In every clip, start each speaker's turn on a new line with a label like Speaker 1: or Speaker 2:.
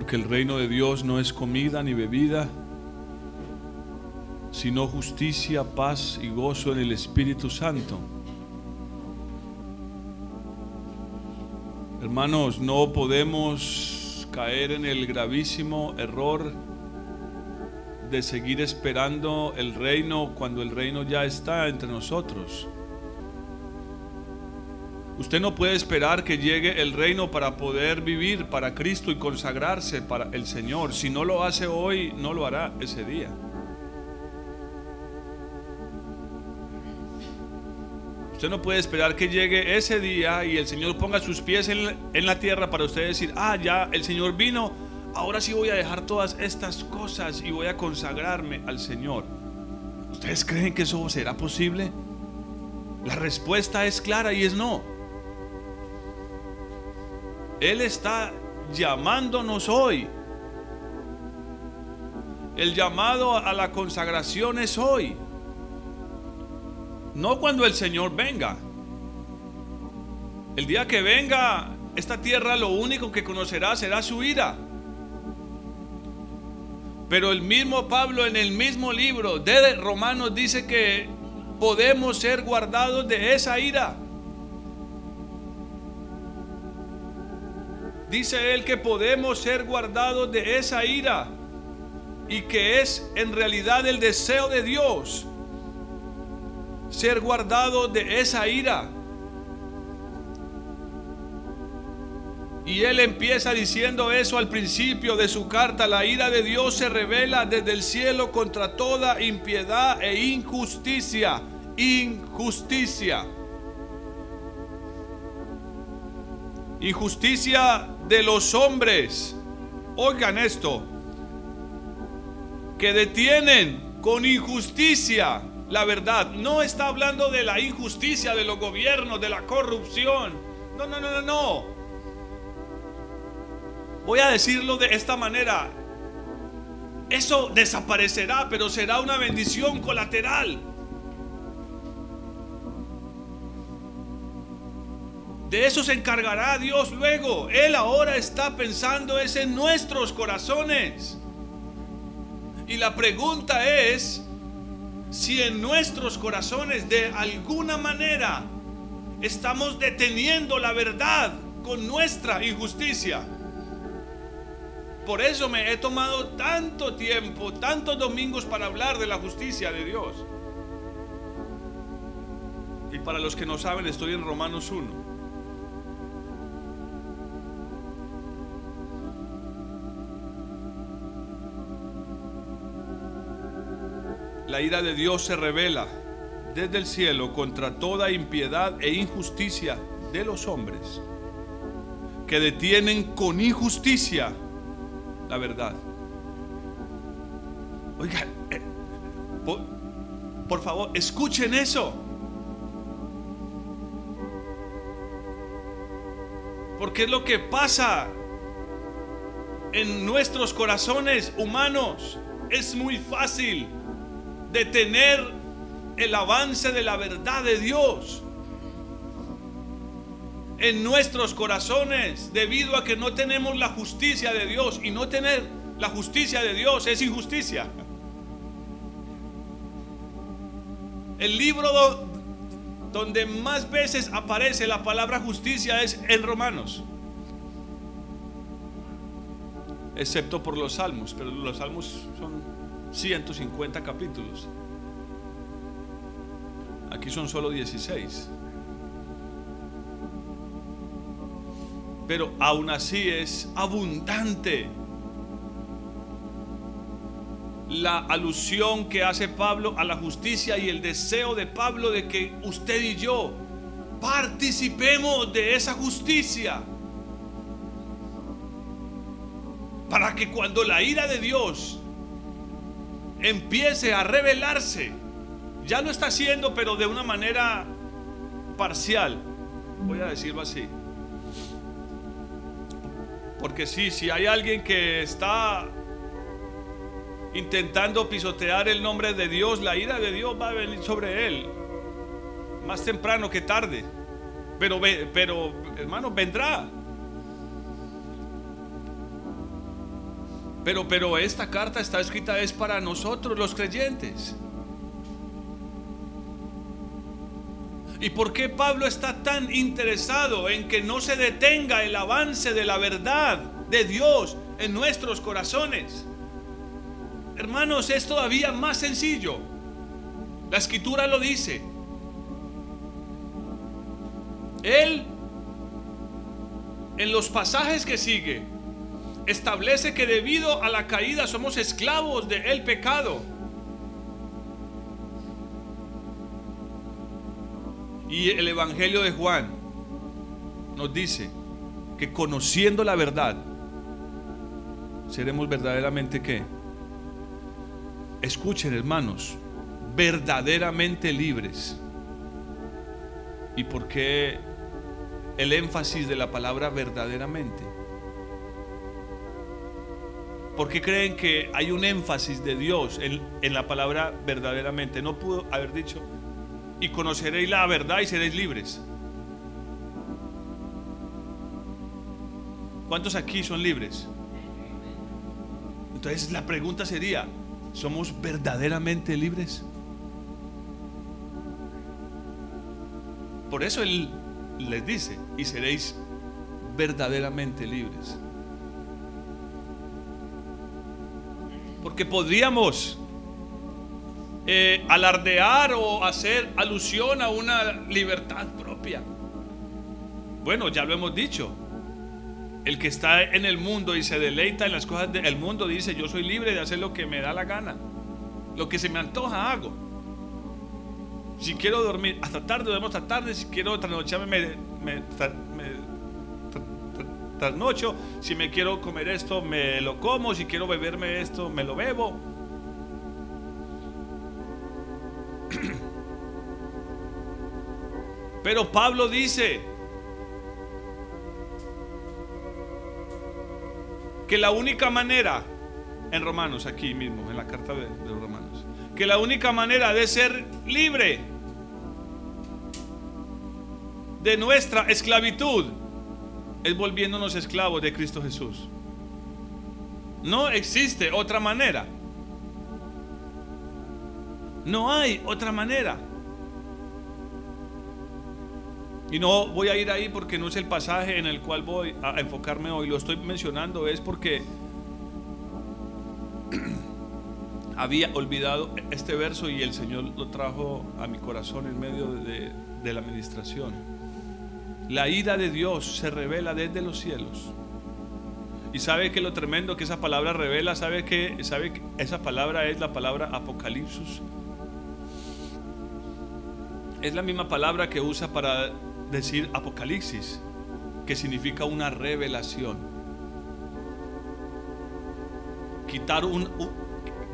Speaker 1: Porque el reino de Dios no es comida ni bebida, sino justicia, paz y gozo en el Espíritu Santo. Hermanos, no podemos caer en el gravísimo error de seguir esperando el reino cuando el reino ya está entre nosotros. Usted no puede esperar que llegue el reino para poder vivir para Cristo y consagrarse para el Señor. Si no lo hace hoy, no lo hará ese día. Usted no puede esperar que llegue ese día y el Señor ponga sus pies en, la tierra para usted decir, ah, ya el Señor vino, ahora sí voy a dejar todas estas cosas y voy a consagrarme al Señor. ¿Ustedes creen que eso será posible? La respuesta es clara y es no. Él está llamándonos hoy. El llamado a la consagración es hoy. No cuando el Señor venga. El día que venga, esta tierra lo único que conocerá será su ira. Pero el mismo Pablo en el mismo libro de Romanos dice que podemos ser guardados de esa ira. Dice él que podemos ser guardados de esa ira y que es en realidad el deseo de Dios ser guardados de esa ira. Y él empieza diciendo eso al principio de su carta. La ira de Dios se revela desde el cielo contra toda impiedad e injusticia. Injusticia. Injusticia de los hombres. Oigan esto. Que detienen con injusticia la verdad. No está hablando de la injusticia de los gobiernos, de la corrupción. No, no, no, no, no. Voy a decirlo de esta manera. Eso desaparecerá, pero será una bendición colateral. De eso se encargará Dios luego. Él ahora está pensando es en nuestros corazones. Y la pregunta es si en nuestros corazones de alguna manera estamos deteniendo la verdad con nuestra injusticia. Por eso me he tomado tanto tiempo, tantos domingos para hablar de la justicia de Dios. Y para los que no saben, estoy en Romanos 1. La ira de Dios se revela desde el cielo contra toda impiedad e injusticia de los hombres que detienen con injusticia la verdad. Oigan, eh, por, por favor, escuchen eso. Porque es lo que pasa en nuestros corazones humanos. Es muy fácil detener el avance de la verdad de Dios en nuestros corazones debido a que no tenemos la justicia de Dios y no tener la justicia de Dios es injusticia. El libro donde más veces aparece la palabra justicia es en Romanos. Excepto por los salmos, pero los salmos son 150 capítulos. Aquí son solo 16. Pero aún así es abundante la alusión que hace Pablo a la justicia y el deseo de Pablo de que usted y yo participemos de esa justicia. Para que cuando la ira de Dios empiece a revelarse. Ya lo está haciendo, pero de una manera parcial. Voy a decirlo así. Porque sí, si hay alguien que está intentando pisotear el nombre de Dios, la ira de Dios va a venir sobre él. Más temprano que tarde. Pero, pero hermano, vendrá. Pero, pero esta carta está escrita es para nosotros los creyentes. ¿Y por qué Pablo está tan interesado en que no se detenga el avance de la verdad de Dios en nuestros corazones? Hermanos, es todavía más sencillo. La escritura lo dice. Él, en los pasajes que sigue, establece que debido a la caída somos esclavos del el pecado. Y el Evangelio de Juan nos dice que conociendo la verdad, seremos verdaderamente qué? Escuchen hermanos, verdaderamente libres. ¿Y por qué el énfasis de la palabra verdaderamente? ¿Por qué creen que hay un énfasis de Dios en, la palabra verdaderamente? No pudo haber dicho, y conoceréis la verdad y seréis libres. ¿Cuántos aquí son libres? Entonces la pregunta sería, ¿somos verdaderamente libres? Por eso Él les dice, y seréis verdaderamente libres. Porque podríamos eh, alardear o hacer alusión a una libertad propia. Bueno, ya lo hemos dicho. El que está en el mundo y se deleita en las cosas del mundo dice, yo soy libre de hacer lo que me da la gana. Lo que se me antoja hago. Si quiero dormir hasta tarde, duermo hasta tarde. Si quiero trasnocharme, me, me, trasnocho. Si me quiero comer esto, me lo como. Si quiero beberme esto, me lo bebo. Pero Pablo dice que la única manera, en Romanos, aquí mismo, en la carta de, de los Romanos, que la única manera de ser libre de nuestra esclavitud es volviéndonos esclavos de Cristo Jesús. No existe otra manera. No hay otra manera. Y no voy a ir ahí porque no es el pasaje en el cual voy a enfocarme hoy. Lo estoy mencionando es porque había olvidado este verso y el Señor lo trajo a mi corazón en medio de, la administración. La ira de Dios se revela desde los cielos. Y sabe que lo tremendo que esa palabra revela, sabe que, sabe que esa palabra es la palabra apocalipsis. Es la misma palabra que usa para decir apocalipsis, que significa una revelación. Quitar un,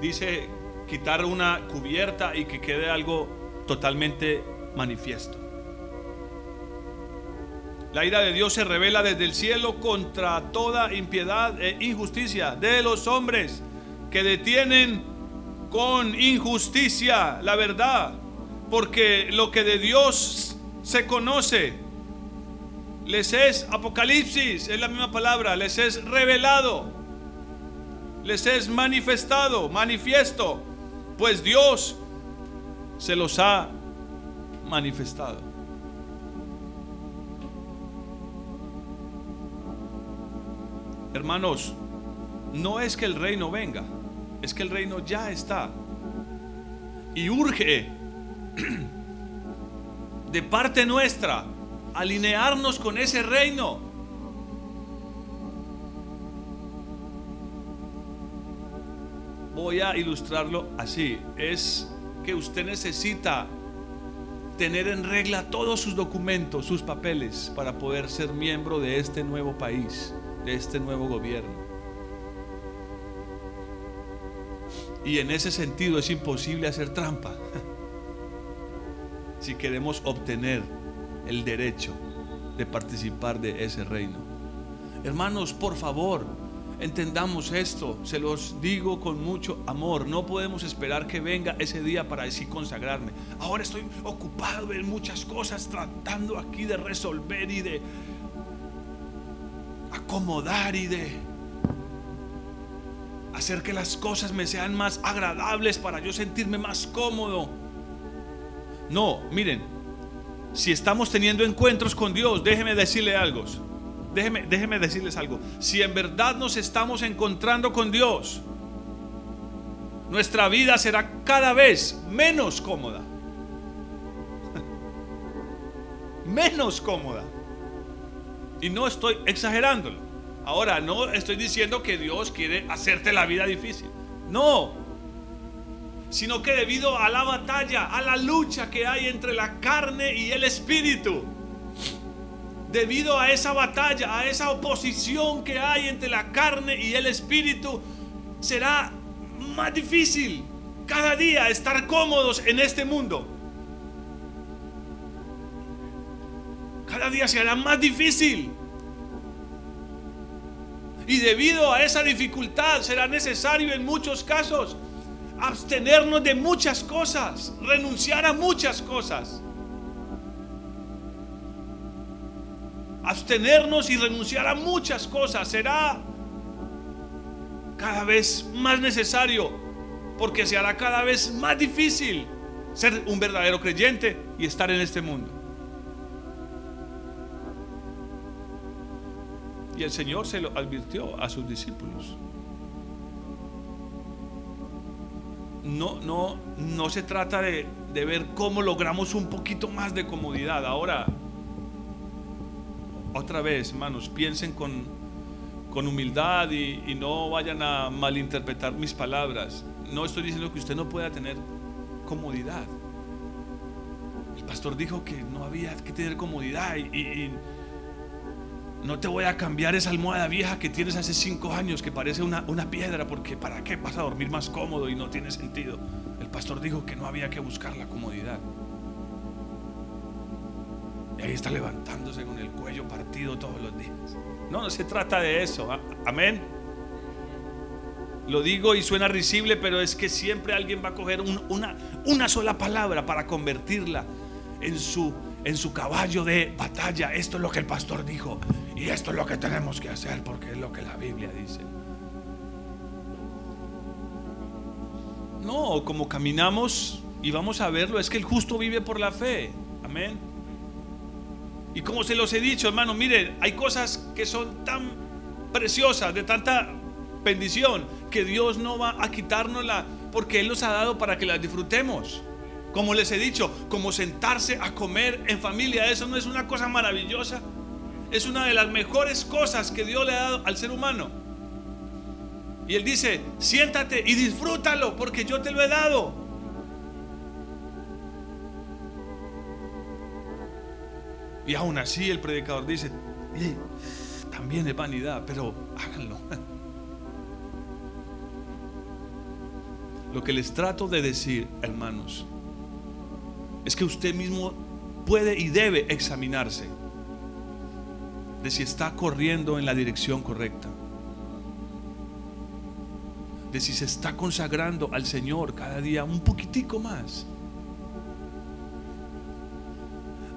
Speaker 1: dice quitar una cubierta y que quede algo totalmente manifiesto. La ira de Dios se revela desde el cielo contra toda impiedad e injusticia de los hombres que detienen con injusticia la verdad. Porque lo que de Dios se conoce les es apocalipsis, es la misma palabra, les es revelado, les es manifestado, manifiesto, pues Dios se los ha manifestado. Hermanos, no es que el reino venga, es que el reino ya está. Y urge de parte nuestra alinearnos con ese reino. Voy a ilustrarlo así. Es que usted necesita tener en regla todos sus documentos, sus papeles, para poder ser miembro de este nuevo país de este nuevo gobierno. Y en ese sentido es imposible hacer trampa si queremos obtener el derecho de participar de ese reino. Hermanos, por favor, entendamos esto. Se los digo con mucho amor. No podemos esperar que venga ese día para así consagrarme. Ahora estoy ocupado en muchas cosas, tratando aquí de resolver y de acomodar y de... hacer que las cosas me sean más agradables para yo sentirme más cómodo. No, miren, si estamos teniendo encuentros con Dios, déjeme decirle algo. Déjeme, déjeme decirles algo. Si en verdad nos estamos encontrando con Dios, nuestra vida será cada vez menos cómoda. menos cómoda. Y no estoy exagerándolo. Ahora, no estoy diciendo que Dios quiere hacerte la vida difícil. No. Sino que debido a la batalla, a la lucha que hay entre la carne y el espíritu, debido a esa batalla, a esa oposición que hay entre la carne y el espíritu, será más difícil cada día estar cómodos en este mundo. Cada día será más difícil. Y debido a esa dificultad será necesario en muchos casos abstenernos de muchas cosas, renunciar a muchas cosas. Abstenernos y renunciar a muchas cosas será cada vez más necesario porque se hará cada vez más difícil ser un verdadero creyente y estar en este mundo. Y el Señor se lo advirtió a sus discípulos. No, no, no se trata de, ver cómo logramos un poquito más de comodidad. Ahora, otra vez, hermanos, piensen con, con humildad y, y no vayan a malinterpretar mis palabras. No estoy diciendo que usted no pueda tener comodidad. El pastor dijo que no había que tener comodidad y no te voy a cambiar esa almohada vieja que tienes hace cinco años que parece una, una piedra porque ¿para qué vas a dormir más cómodo y no tiene sentido? El pastor dijo que no había que buscar la comodidad. Y ahí está levantándose con el cuello partido todos los días. No, no se trata de eso. ¿ah? Amén. Lo digo y suena risible, pero es que siempre alguien va a coger una, una sola palabra para convertirla en su, en su caballo de batalla. Esto es lo que el pastor dijo. Y esto es lo que tenemos que hacer porque es lo que la Biblia dice. No, como caminamos y vamos a verlo, es que el justo vive por la fe. Amén. Y como se los he dicho, hermano, miren, hay cosas que son tan preciosas, de tanta bendición, que Dios no va a quitárnosla porque Él nos ha dado para que las disfrutemos. Como les he dicho, como sentarse a comer en familia, eso no es una cosa maravillosa es una de las mejores cosas que Dios le ha dado al ser humano. Y Él dice, siéntate y disfrútalo porque yo te lo he dado. Y aún así el predicador dice, también es vanidad, pero háganlo. Lo que les trato de decir, hermanos, es que usted mismo puede y debe examinarse de si está corriendo en la dirección correcta. De si se está consagrando al Señor cada día un poquitico más.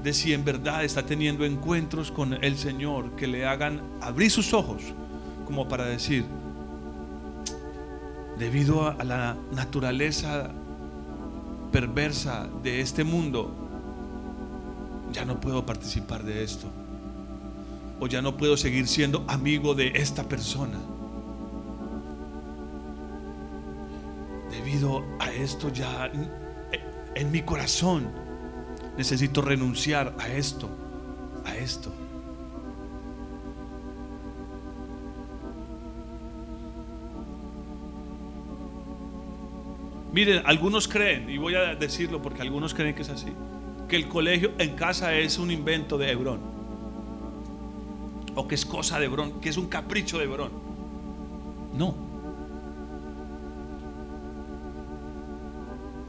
Speaker 1: De si en verdad está teniendo encuentros con el Señor que le hagan abrir sus ojos como para decir, debido a la naturaleza perversa de este mundo, ya no puedo participar de esto o ya no puedo seguir siendo amigo de esta persona. Debido a esto ya en mi corazón necesito renunciar a esto, a esto. Miren, algunos creen, y voy a decirlo porque algunos creen que es así, que el colegio en casa es un invento de Hebrón o que es cosa de Hebrón, que es un capricho de Hebrón. No.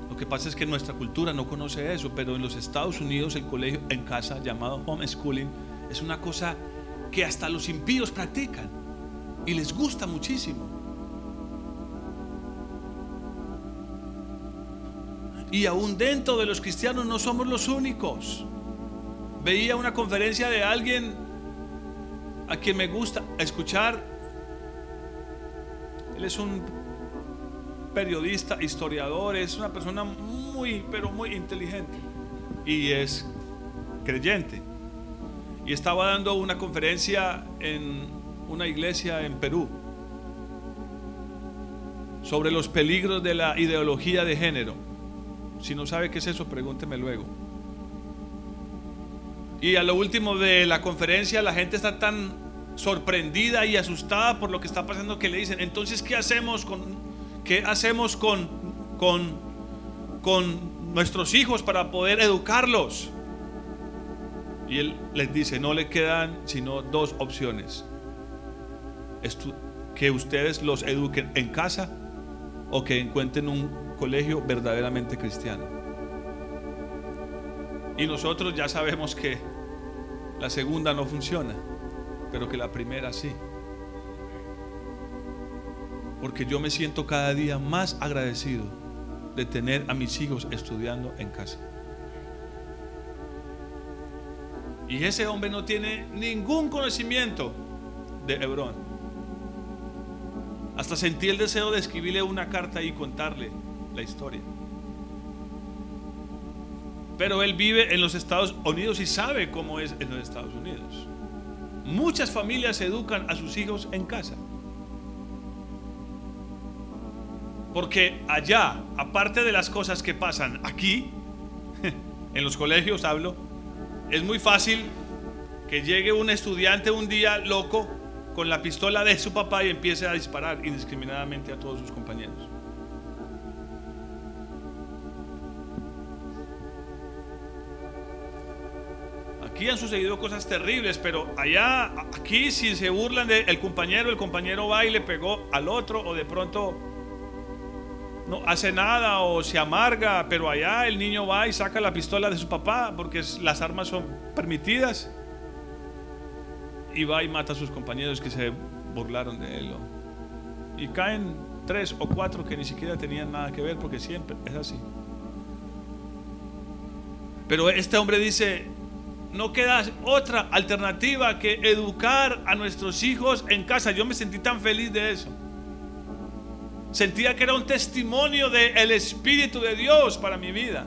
Speaker 1: Lo que pasa es que nuestra cultura no conoce eso, pero en los Estados Unidos el colegio en casa llamado homeschooling es una cosa que hasta los impíos practican y les gusta muchísimo. Y aún dentro de los cristianos no somos los únicos. Veía una conferencia de alguien a quien me gusta escuchar Él es un periodista, historiador, es una persona muy, pero muy inteligente. Y es creyente. Y estaba dando una conferencia en una iglesia en Perú sobre los peligros de la ideología de género. Si no sabe qué es eso, pregúnteme luego. Y a lo último de la conferencia la gente está tan sorprendida y asustada por lo que está pasando que le dicen, entonces, ¿qué hacemos con, qué hacemos con, con, con nuestros hijos para poder educarlos? Y él les dice, no le quedan sino dos opciones. Que ustedes los eduquen en casa o que encuentren un colegio verdaderamente cristiano. Y nosotros ya sabemos que la segunda no funciona, pero que la primera sí. Porque yo me siento cada día más agradecido de tener a mis hijos estudiando en casa. Y ese hombre no tiene ningún conocimiento de Hebrón. Hasta sentí el deseo de escribirle una carta y contarle la historia. Pero él vive en los Estados Unidos y sabe cómo es en los Estados Unidos. Muchas familias educan a sus hijos en casa. Porque allá, aparte de las cosas que pasan aquí, en los colegios hablo, es muy fácil que llegue un estudiante un día loco con la pistola de su papá y empiece a disparar indiscriminadamente a todos sus compañeros. Aquí han sucedido cosas terribles, pero allá, aquí si se burlan del compañero, el compañero va y le pegó al otro o de pronto no hace nada o se amarga, pero allá el niño va y saca la pistola de su papá porque las armas son permitidas y va y mata a sus compañeros que se burlaron de él. Y caen tres o cuatro que ni siquiera tenían nada que ver porque siempre es así. Pero este hombre dice, no queda otra alternativa que educar a nuestros hijos en casa. Yo me sentí tan feliz de eso. Sentía que era un testimonio del Espíritu de Dios para mi vida.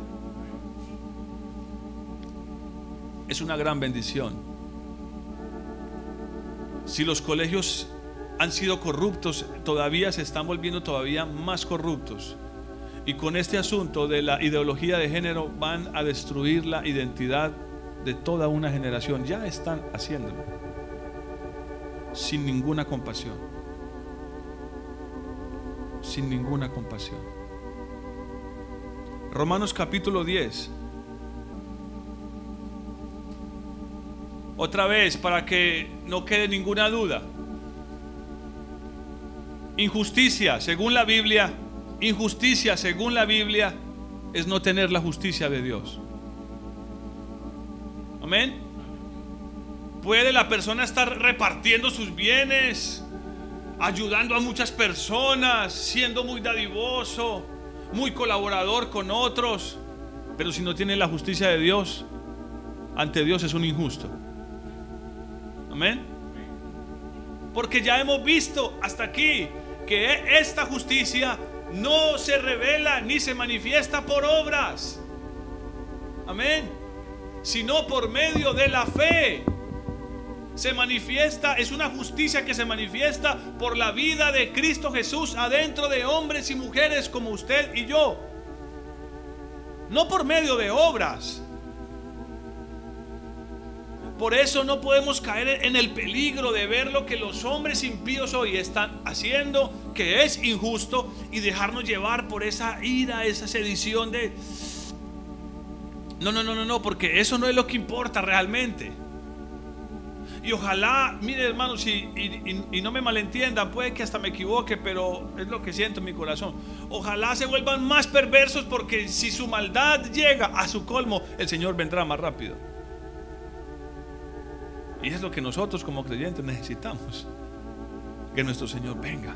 Speaker 1: Es una gran bendición. Si los colegios han sido corruptos, todavía se están volviendo todavía más corruptos. Y con este asunto de la ideología de género van a destruir la identidad de toda una generación. Ya están haciéndolo. Sin ninguna compasión. Sin ninguna compasión. Romanos capítulo 10. Otra vez, para que no quede ninguna duda. Injusticia, según la Biblia, injusticia, según la Biblia, es no tener la justicia de Dios. Puede la persona estar repartiendo sus bienes, ayudando a muchas personas, siendo muy dadivoso, muy colaborador con otros, pero si no tiene la justicia de Dios, ante Dios es un injusto. Amén. Porque ya hemos visto hasta aquí que esta justicia no se revela ni se manifiesta por obras. Amén sino por medio de la fe. Se manifiesta, es una justicia que se manifiesta por la vida de Cristo Jesús adentro de hombres y mujeres como usted y yo. No por medio de obras. Por eso no podemos caer en el peligro de ver lo que los hombres impíos hoy están haciendo, que es injusto, y dejarnos llevar por esa ira, esa sedición de, no, no, no, no, no, porque eso no es lo que importa realmente. Y ojalá, mire hermanos, y, no me malentiendan, puede que hasta me equivoque, pero es lo que siento en mi corazón. Ojalá se vuelvan más perversos porque si su maldad llega a su colmo, el Señor vendrá más rápido. Y es lo que nosotros como creyentes necesitamos. Que nuestro Señor venga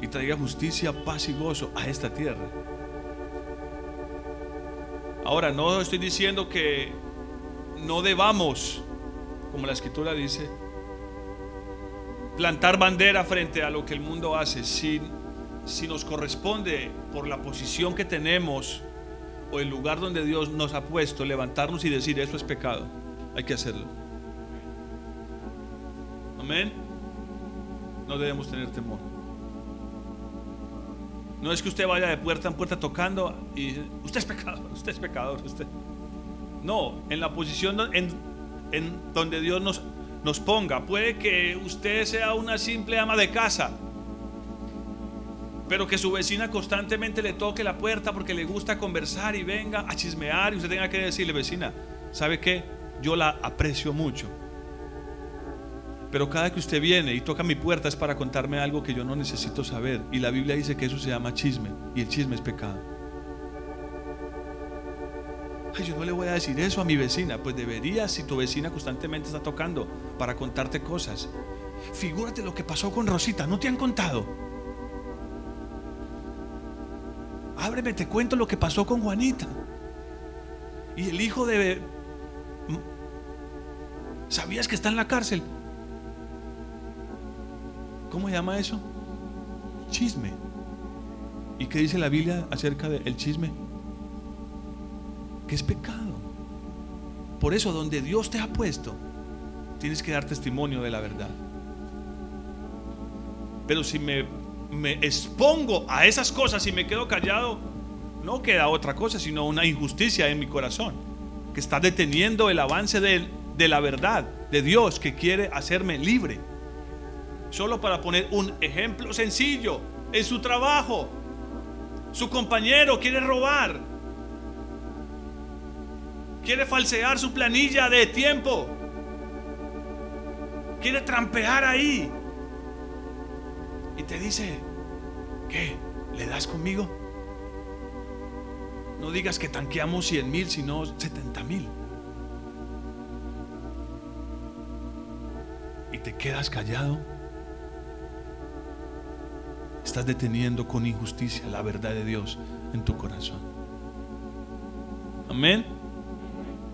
Speaker 1: y traiga justicia, paz y gozo a esta tierra. Ahora, no estoy diciendo que no debamos, como la escritura dice, plantar bandera frente a lo que el mundo hace. Si, si nos corresponde por la posición que tenemos o el lugar donde Dios nos ha puesto, levantarnos y decir eso es pecado, hay que hacerlo. Amén. No debemos tener temor. No es que usted vaya de puerta en puerta tocando y usted es pecador, usted es pecador, usted. No, en la posición en, en donde Dios nos, nos ponga. Puede que usted sea una simple ama de casa, pero que su vecina constantemente le toque la puerta porque le gusta conversar y venga a chismear y usted tenga que decirle, vecina, ¿sabe qué? Yo la aprecio mucho. Pero cada que usted viene y toca mi puerta es para contarme algo que yo no necesito saber. Y la Biblia dice que eso se llama chisme. Y el chisme es pecado. Ay, yo no le voy a decir eso a mi vecina. Pues debería si tu vecina constantemente está tocando para contarte cosas. Figúrate lo que pasó con Rosita. ¿No te han contado? Ábreme, te cuento lo que pasó con Juanita. Y el hijo de... ¿Sabías que está en la cárcel? ¿Cómo se llama eso? Chisme. ¿Y qué dice la Biblia acerca del chisme? Que es pecado. Por eso, donde Dios te ha puesto, tienes que dar testimonio de la verdad. Pero si me, expongo a esas cosas y me quedo callado, no queda otra cosa, sino una injusticia en mi corazón, que está deteniendo el avance de la verdad de Dios que quiere hacerme libre. Solo para poner un ejemplo sencillo, en su trabajo, su compañero quiere robar, quiere falsear su planilla de tiempo, quiere trampear ahí. Y te dice, ¿qué? ¿Le das conmigo? No digas que tanqueamos 100 mil, sino 70 mil. Y te quedas callado estás deteniendo con injusticia la verdad de Dios en tu corazón. Amén.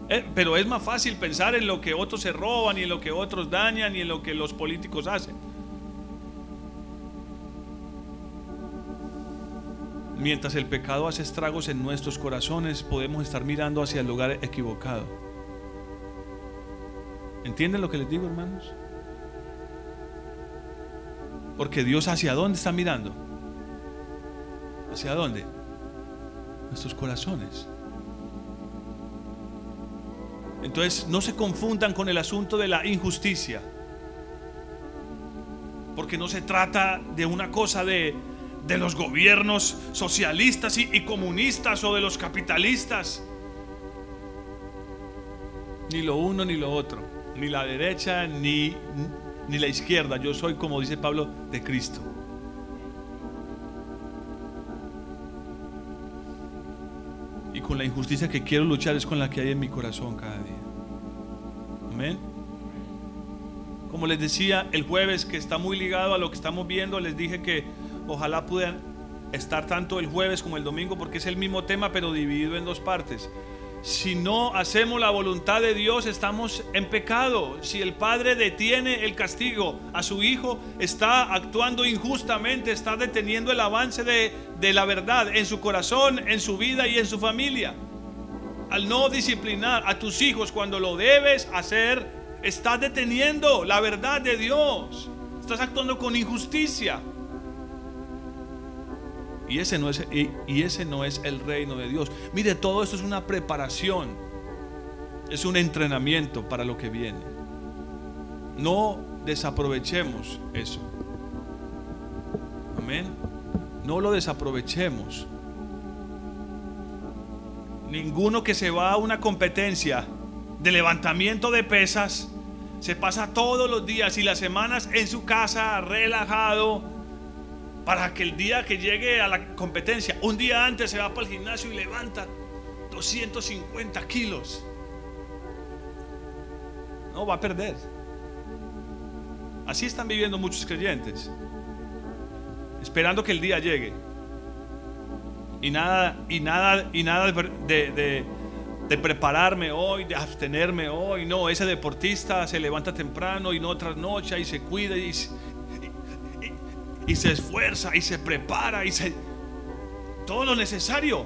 Speaker 1: Eh, pero es más fácil pensar en lo que otros se roban y en lo que otros dañan y en lo que los políticos hacen. Mientras el pecado hace estragos en nuestros corazones, podemos estar mirando hacia el lugar equivocado. ¿Entienden lo que les digo, hermanos? Porque Dios hacia dónde está mirando? ¿Hacia dónde? Nuestros corazones. Entonces no se confundan con el asunto de la injusticia. Porque no se trata de una cosa de, de los gobiernos socialistas y, y comunistas o de los capitalistas. Ni lo uno ni lo otro. Ni la derecha ni, ni la izquierda, yo soy, como dice Pablo, de Cristo. Y con la injusticia que quiero luchar es con la que hay en mi corazón cada día. Amén. Como les decía el jueves, que está muy ligado a lo que estamos viendo, les dije que ojalá puedan estar tanto el jueves como el domingo, porque es el mismo tema, pero dividido en dos partes. Si no hacemos la voluntad de Dios, estamos en pecado. Si el Padre detiene el castigo a su Hijo, está actuando injustamente, está deteniendo el avance de, la verdad en su corazón, en su vida y en su familia. Al no disciplinar a tus hijos cuando lo debes hacer, estás deteniendo la verdad de Dios. Estás actuando con injusticia. Y ese, no es, y, ese no es el reino de Dios. Mire, todo esto es una preparación. Es un entrenamiento para lo que viene. No desaprovechemos eso. Amén. No lo desaprovechemos. Ninguno que se va a una competencia de levantamiento de pesas se pasa todos los días y las semanas en su casa relajado para que el día que llegue a la competencia, un día antes se va para el gimnasio y levanta 250 kilos. No, va a perder. Así están viviendo muchos creyentes, esperando que el día llegue. Y nada, y nada, y nada de, prepararme hoy, de abstenerme hoy. No, ese deportista se levanta temprano y no trasnocha y se cuida y, y se esfuerza y se prepara y se... Todo lo necesario.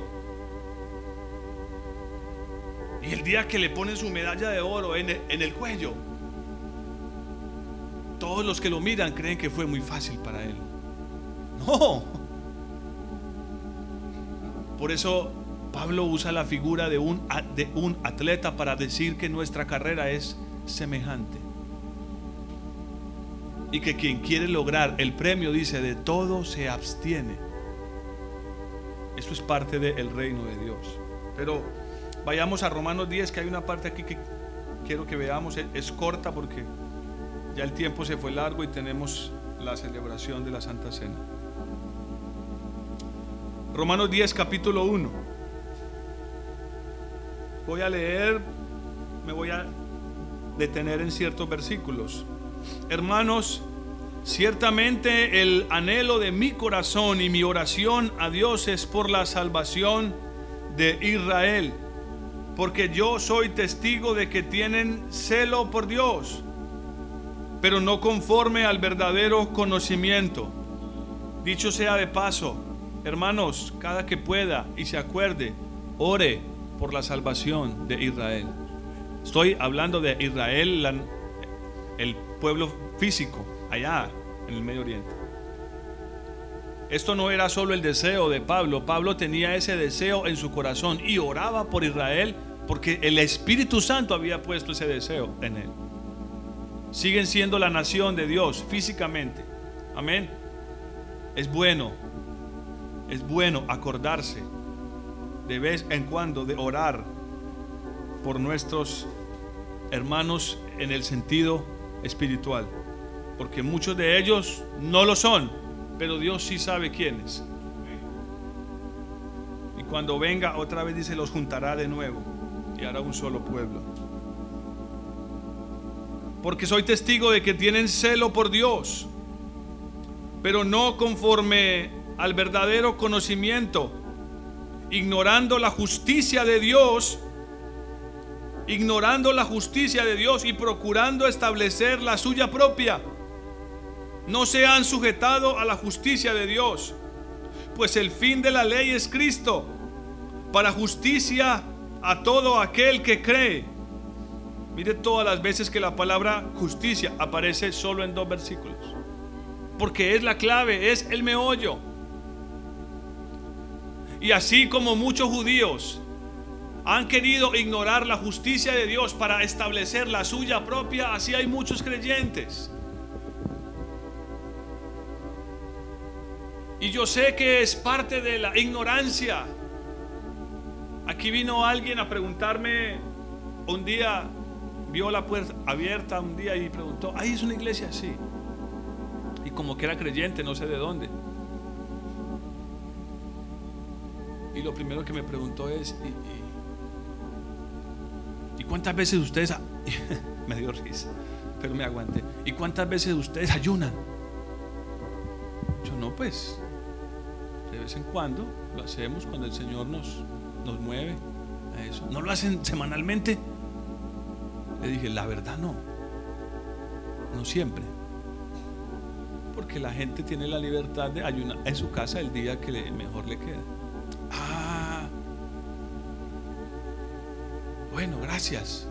Speaker 1: Y el día que le ponen su medalla de oro en el, en el cuello, todos los que lo miran creen que fue muy fácil para él. No. Por eso Pablo usa la figura de un, de un atleta para decir que nuestra carrera es semejante. Y que quien quiere lograr el premio dice, de todo se abstiene. Eso es parte del reino de Dios. Pero vayamos a Romanos 10, que hay una parte aquí que quiero que veamos. Es corta porque ya el tiempo se fue largo y tenemos la celebración de la Santa Cena. Romanos 10, capítulo 1. Voy a leer, me voy a detener en ciertos versículos. Hermanos, ciertamente el anhelo de mi corazón y mi oración a Dios es por la salvación de Israel, porque yo soy testigo de que tienen celo por Dios, pero no conforme al verdadero conocimiento. Dicho sea de paso, hermanos, cada que pueda y se acuerde, ore por la salvación de Israel. Estoy hablando de Israel, el pueblo físico, allá en el Medio Oriente. Esto no era solo el deseo de Pablo, Pablo tenía ese deseo en su corazón y oraba por Israel porque el Espíritu Santo había puesto ese deseo en él. Siguen siendo la nación de Dios físicamente. Amén. Es bueno, es bueno acordarse de vez en cuando de orar por nuestros hermanos en el sentido espiritual. Porque muchos de ellos no lo son, pero Dios sí sabe quiénes. Y cuando venga otra vez dice, los juntará de nuevo y hará un solo pueblo. Porque soy testigo de que tienen celo por Dios, pero no conforme al verdadero conocimiento, ignorando la justicia de Dios ignorando la justicia de Dios y procurando establecer la suya propia. No se han sujetado a la justicia de Dios, pues el fin de la ley es Cristo, para justicia a todo aquel que cree. Mire todas las veces que la palabra justicia aparece solo en dos versículos, porque es la clave, es el meollo. Y así como muchos judíos han querido ignorar la justicia de Dios para establecer la suya propia, así hay muchos creyentes. Y yo sé que es parte de la ignorancia. Aquí vino alguien a preguntarme un día, vio la puerta abierta un día y preguntó, ahí es una iglesia así. Y como que era creyente, no sé de dónde. Y lo primero que me preguntó es, ¿Y cuántas veces ustedes... me dio risa, pero me aguanté. ¿Y cuántas veces ustedes ayunan? Yo no, pues, de vez en cuando lo hacemos cuando el Señor nos, nos mueve a eso. ¿No lo hacen semanalmente? Le dije, la verdad no. No siempre. Porque la gente tiene la libertad de ayunar en su casa el día que mejor le queda. Bueno, gracias.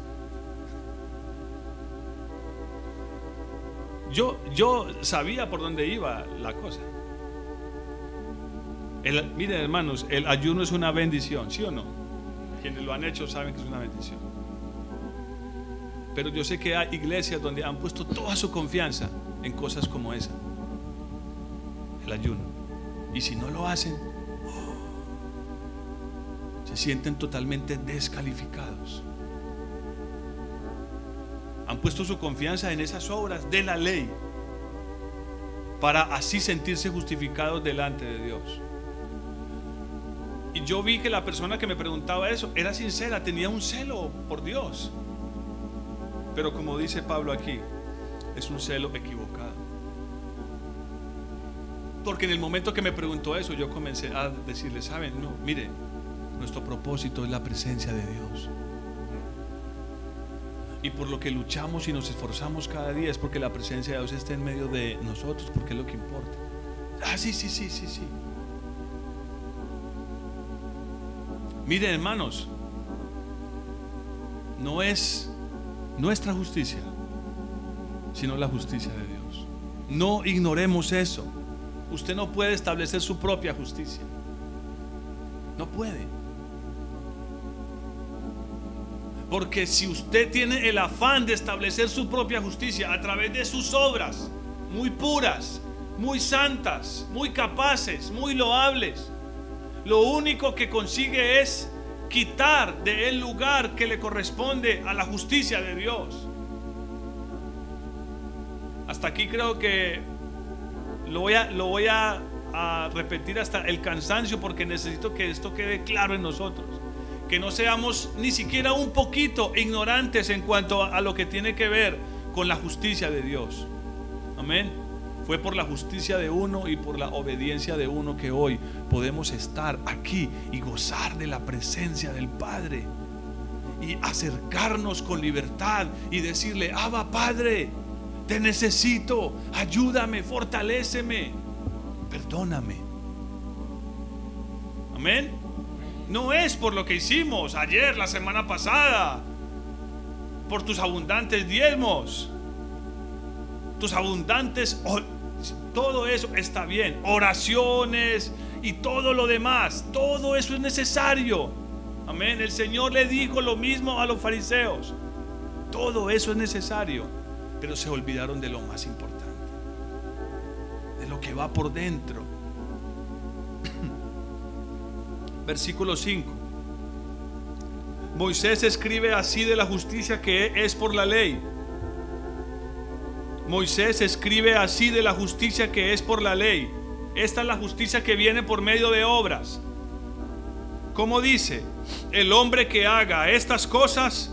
Speaker 1: Yo, yo sabía por dónde iba la cosa. miren hermanos, el ayuno es una bendición, ¿sí o no? Quienes lo han hecho saben que es una bendición. Pero yo sé que hay iglesias donde han puesto toda su confianza en cosas como esa. El ayuno. Y si no lo hacen, se sienten totalmente descalificados. Han puesto su confianza en esas obras de la ley para así sentirse justificados delante de Dios. Y yo vi que la persona que me preguntaba eso era sincera, tenía un celo por Dios. Pero como dice Pablo aquí, es un celo equivocado. Porque en el momento que me preguntó eso, yo comencé a decirle, ¿saben? No, mire, nuestro propósito es la presencia de Dios. Y por lo que luchamos y nos esforzamos cada día es porque la presencia de Dios esté en medio de nosotros, porque es lo que importa. Ah, sí, sí, sí, sí, sí. Miren, hermanos, no es nuestra justicia, sino la justicia de Dios. No ignoremos eso. Usted no puede establecer su propia justicia. No puede. Porque si usted tiene el afán de establecer su propia justicia a través de sus obras, muy puras, muy santas, muy capaces, muy loables, lo único que consigue es quitar de el lugar que le corresponde a la justicia de Dios. Hasta aquí creo que lo voy a, a repetir hasta el cansancio porque necesito que esto quede claro en nosotros que no seamos ni siquiera un poquito ignorantes en cuanto a lo que tiene que ver con la justicia de Dios. Amén. Fue por la justicia de uno y por la obediencia de uno que hoy podemos estar aquí y gozar de la presencia del Padre. Y acercarnos con libertad y decirle, Abba Padre, te necesito, ayúdame, fortaléceme, perdóname. Amén. No es por lo que hicimos ayer, la semana pasada, por tus abundantes diezmos, tus abundantes, todo eso está bien, oraciones y todo lo demás, todo eso es necesario. Amén. El Señor le dijo lo mismo a los fariseos. Todo eso es necesario, pero se olvidaron de lo más importante, de lo que va por dentro versículo 5. Moisés escribe así de la justicia que es por la ley. Moisés escribe así de la justicia que es por la ley. Esta es la justicia que viene por medio de obras. Como dice, el hombre que haga estas cosas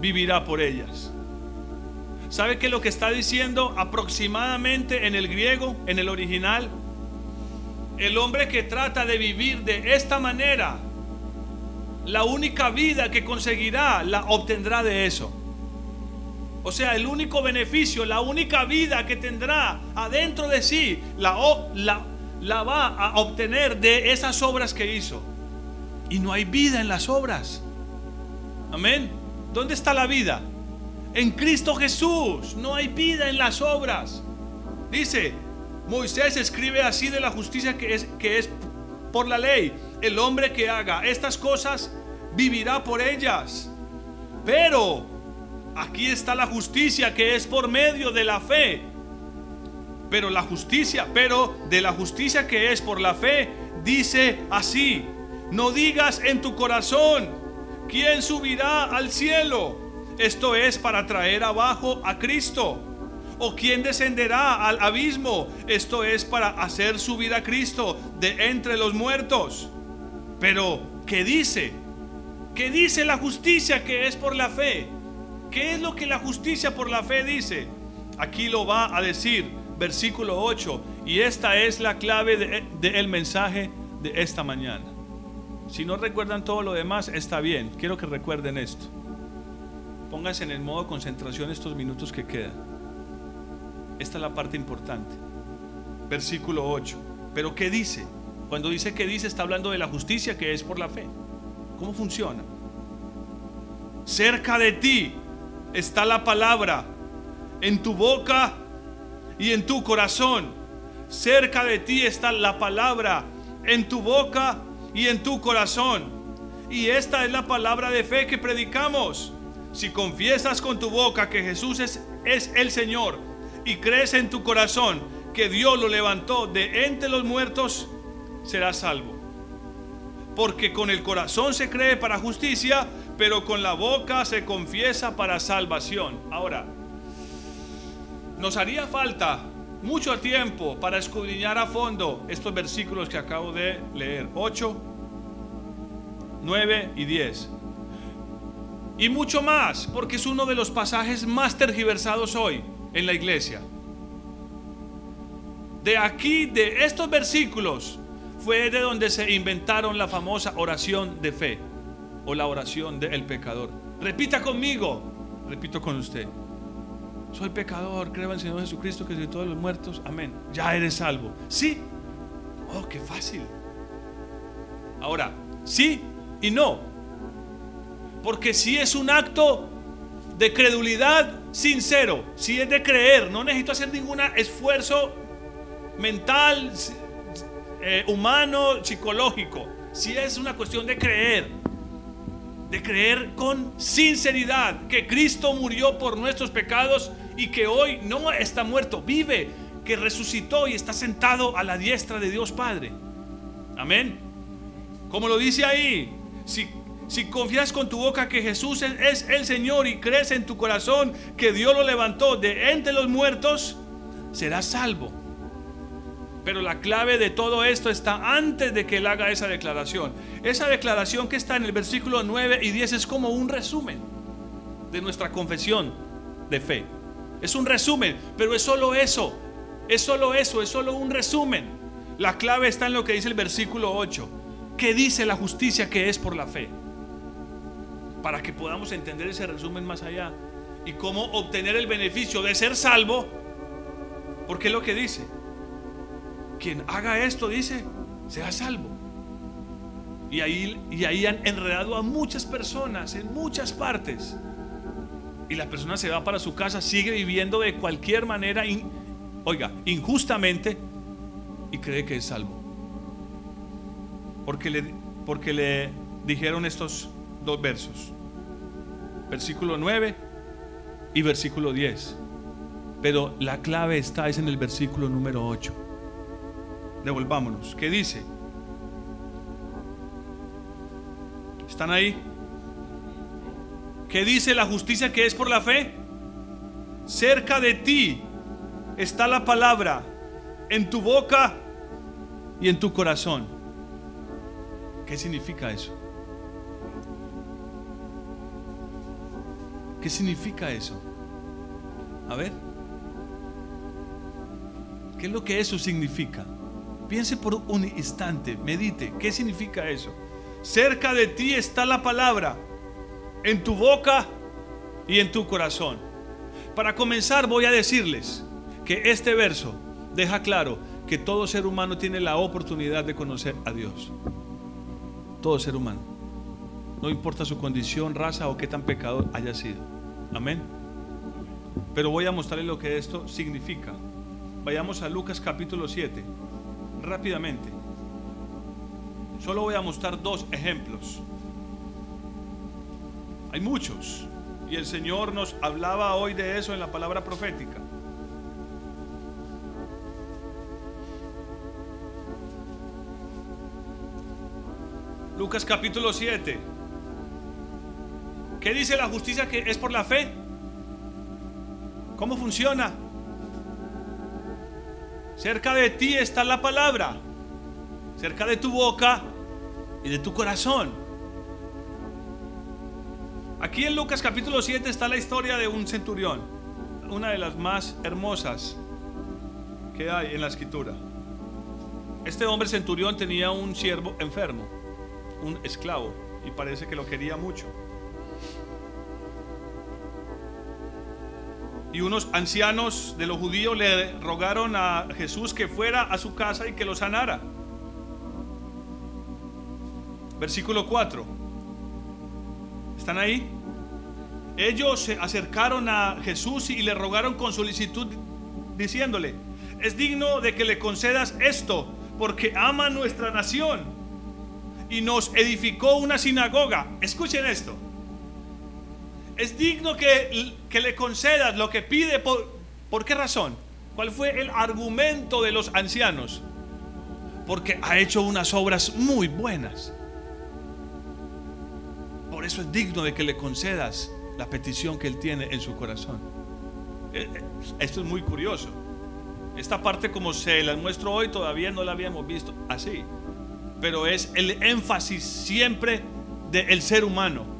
Speaker 1: vivirá por ellas. ¿Sabe que lo que está diciendo aproximadamente en el griego, en el original? El hombre que trata de vivir de esta manera, la única vida que conseguirá la obtendrá de eso. O sea, el único beneficio, la única vida que tendrá adentro de sí, la, la, va a obtener de esas obras que hizo. Y no hay vida en las obras. Amén. ¿Dónde está la vida? En Cristo Jesús. No hay vida en las obras. Dice, Moisés escribe así de la justicia que es, que es por la ley. El hombre que haga estas cosas vivirá por ellas. Pero aquí está la justicia que es por medio de la fe. Pero la justicia, pero de la justicia que es por la fe, dice así, no digas en tu corazón, ¿quién subirá al cielo? Esto es para traer abajo a Cristo ¿O quién descenderá al abismo? Esto es para hacer subir a Cristo de entre los muertos. Pero, ¿qué dice? ¿Qué dice la justicia que es por la fe? ¿Qué es lo que la justicia por la fe dice? Aquí lo va a decir, versículo 8. Y esta es la clave del mensaje de esta mañana. Si no recuerdan todo lo demás, está bien. Quiero que recuerden esto. Pónganse en el modo concentración estos minutos que quedan. Esta es la parte importante. Versículo 8. Pero ¿qué dice? Cuando dice que dice está hablando de la justicia que es por la fe. ¿Cómo funciona? Cerca de ti está la palabra, en tu boca y en tu corazón. Cerca de ti está la palabra, en tu boca y en tu corazón. Y esta es la palabra de fe que predicamos. Si confiesas con tu boca que Jesús es, es el Señor y crees en tu corazón que Dios lo levantó de entre los muertos, serás salvo. Porque con el corazón se cree para justicia, pero con la boca se confiesa para salvación. Ahora, nos haría falta mucho tiempo para escudriñar a fondo estos versículos que acabo de leer. 8, 9 y 10. Y mucho más, porque es uno de los pasajes más tergiversados hoy en la iglesia. De aquí, de estos versículos, fue de donde se inventaron la famosa oración de fe o la oración del pecador. Repita conmigo, repito con usted. soy pecador, creo en el Señor Jesucristo que soy todos los muertos, amén, ya eres salvo. Sí, oh, qué fácil. Ahora, sí y no. Porque si es un acto de credulidad sincero, si es de creer, no necesito hacer ningún esfuerzo mental, eh, humano, psicológico. Si es una cuestión de creer, de creer con sinceridad que Cristo murió por nuestros pecados y que hoy no está muerto, vive, que resucitó y está sentado a la diestra de Dios Padre. Amén. Como lo dice ahí, si, si confías con tu boca que Jesús es, el Señor y crees en tu corazón que Dios lo levantó de entre los muertos, serás salvo. Pero la clave de todo esto está antes de que él haga esa declaración. Esa declaración que está en el versículo 9 y 10 es como un resumen de nuestra confesión de fe. Es un resumen, pero es solo eso. Es solo eso, es solo un resumen. La clave está en lo que dice el versículo 8. ¿Qué dice la justicia que es por la fe? Para que podamos entender ese resumen más allá. Y cómo obtener el beneficio de ser salvo. Porque es lo que dice quien haga esto, dice, sea salvo. Y ahí, y ahí han enredado a muchas personas en muchas partes. Y la persona se va para su casa, sigue viviendo de cualquier manera, oiga, injustamente, y cree que es salvo. Porque le, porque le dijeron estos dos versos. Versículo 9 y versículo 10. Pero la clave está es en el versículo número 8 devolvámonos. ¿Qué dice? ¿Están ahí? ¿Qué dice la justicia que es por la fe? Cerca de ti está la palabra, en tu boca y en tu corazón. ¿Qué significa eso? ¿Qué significa eso? A ver. ¿Qué es lo que eso significa? Piense por un instante, medite, ¿qué significa eso? Cerca de ti está la palabra, en tu boca y en tu corazón. Para comenzar voy a decirles que este verso deja claro que todo ser humano tiene la oportunidad de conocer a Dios. Todo ser humano. No importa su condición, raza o qué tan pecador haya sido. Amén. Pero voy a mostrarles lo que esto significa. Vayamos a Lucas capítulo 7 rápidamente. Solo voy a mostrar dos ejemplos. Hay muchos. Y el Señor nos hablaba hoy de eso en la palabra profética. Lucas capítulo 7. ¿Qué dice la justicia que es por la fe? ¿Cómo funciona? Cerca de ti está la palabra, cerca de tu boca y de tu corazón. Aquí en Lucas capítulo 7 está la historia de un centurión, una de las más hermosas que hay en la escritura. Este hombre centurión tenía un siervo enfermo, un esclavo, y parece que lo quería mucho. Y unos ancianos de los judíos le rogaron a Jesús que fuera a su casa y que lo sanara. Versículo 4. ¿Están ahí? Ellos se acercaron a Jesús y le rogaron con solicitud diciéndole, es digno de que le concedas esto porque ama nuestra nación y nos edificó una sinagoga. Escuchen esto es digno que, le concedas lo que pide. Por, ¿Por qué razón? ¿Cuál fue el argumento de los ancianos? Porque ha hecho unas obras muy buenas. Por eso es digno de que le concedas la petición que él tiene en su corazón. Eh, eh, esto es muy curioso. Esta parte como se la muestro hoy todavía no la habíamos visto así. Pero es el énfasis siempre del ser humano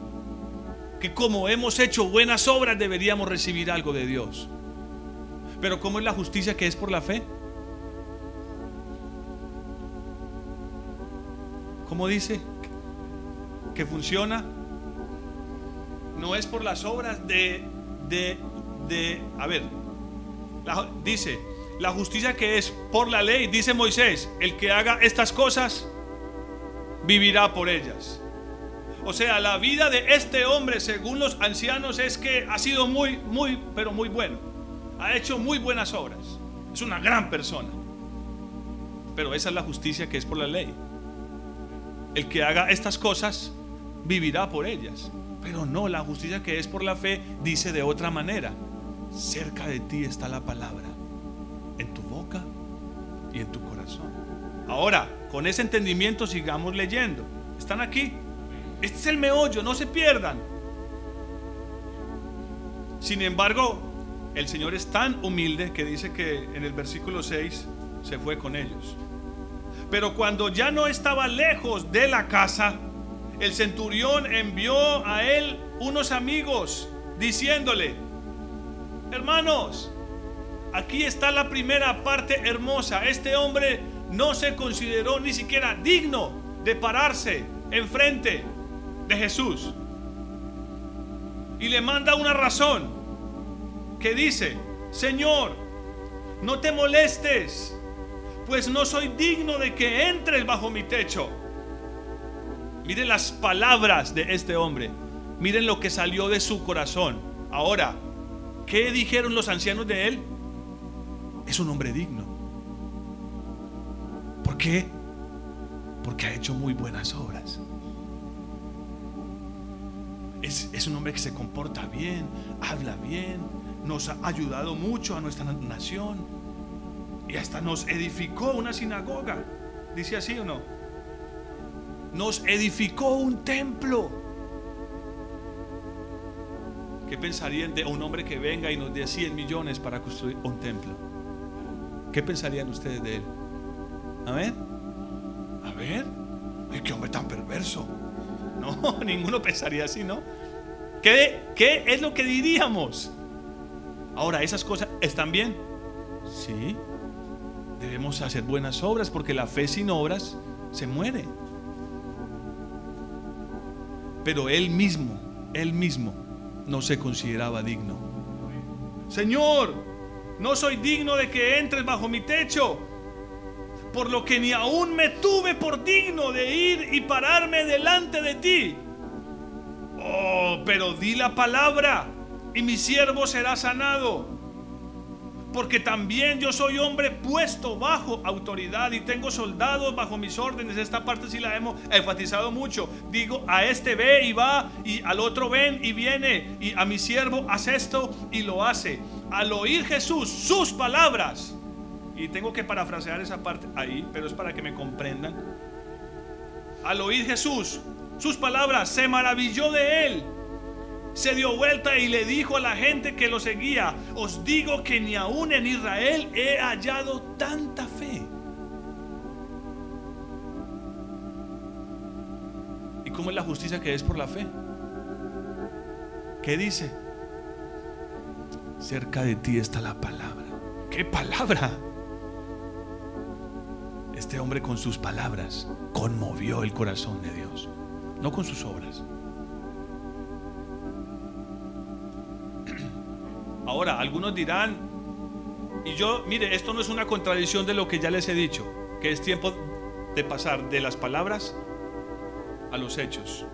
Speaker 1: que como hemos hecho buenas obras deberíamos recibir algo de Dios. Pero ¿cómo es la justicia que es por la fe? ¿Cómo dice? Que funciona. No es por las obras de, de, a ver, dice, la justicia que es por la ley, dice Moisés, el que haga estas cosas vivirá por ellas. O sea, la vida de este hombre, según los ancianos, es que ha sido muy, muy, pero muy bueno. Ha hecho muy buenas obras. Es una gran persona. Pero esa es la justicia que es por la ley. El que haga estas cosas vivirá por ellas. Pero no, la justicia que es por la fe dice de otra manera. Cerca de ti está la palabra, en tu boca y en tu corazón. Ahora, con ese entendimiento sigamos leyendo. ¿Están aquí? Este es el meollo, no se pierdan. Sin embargo, el Señor es tan humilde que dice que en el versículo 6 se fue con ellos. Pero cuando ya no estaba lejos de la casa, el centurión envió a él unos amigos diciéndole, hermanos, aquí está la primera parte hermosa. Este hombre no se consideró ni siquiera digno de pararse enfrente de Jesús. Y le manda una razón que dice, Señor, no te molestes, pues no soy digno de que entres bajo mi techo. Miren las palabras de este hombre, miren lo que salió de su corazón. Ahora, ¿qué dijeron los ancianos de él? Es un hombre digno. ¿Por qué? Porque ha hecho muy buenas obras es, un hombre que se comporta bien, habla bien, nos ha ayudado mucho a nuestra nación y hasta nos edificó una sinagoga. ¿Dice así o no? Nos edificó un templo. ¿Qué pensarían de un hombre que venga y nos dé 100 millones para construir un templo? ¿Qué pensarían ustedes de él? A ver, a ver, ay, qué hombre tan perverso. No, ninguno pensaría así, ¿no? ¿Qué, ¿Qué es lo que diríamos? Ahora, ¿esas cosas están bien? Sí. Debemos hacer buenas obras porque la fe sin obras se muere. Pero él mismo, él mismo no se consideraba digno. Señor, no soy digno de que entres bajo mi techo por lo que ni aún me tuve por digno de ir y pararme delante de ti. Oh, pero di la palabra y mi siervo será sanado. Porque también yo soy hombre puesto bajo autoridad y tengo soldados bajo mis órdenes. Esta parte sí la hemos enfatizado mucho. Digo, a este ve y va, y al otro ven y viene, y a mi siervo hace esto y lo hace. Al oír Jesús sus palabras, y tengo que parafrasear esa parte ahí, pero es para que me comprendan. Al oír Jesús sus palabras, se maravilló de él. Se dio vuelta y le dijo a la gente que lo seguía, os digo que ni aún en Israel he hallado tanta fe. ¿Y cómo es la justicia que es por la fe? ¿Qué dice? Cerca de ti está la palabra. ¿Qué palabra? Este hombre con sus palabras conmovió el corazón de Dios, no con sus obras. Ahora, algunos dirán, y yo, mire, esto no es una contradicción de lo que ya les he dicho, que es tiempo de pasar de las palabras a los hechos.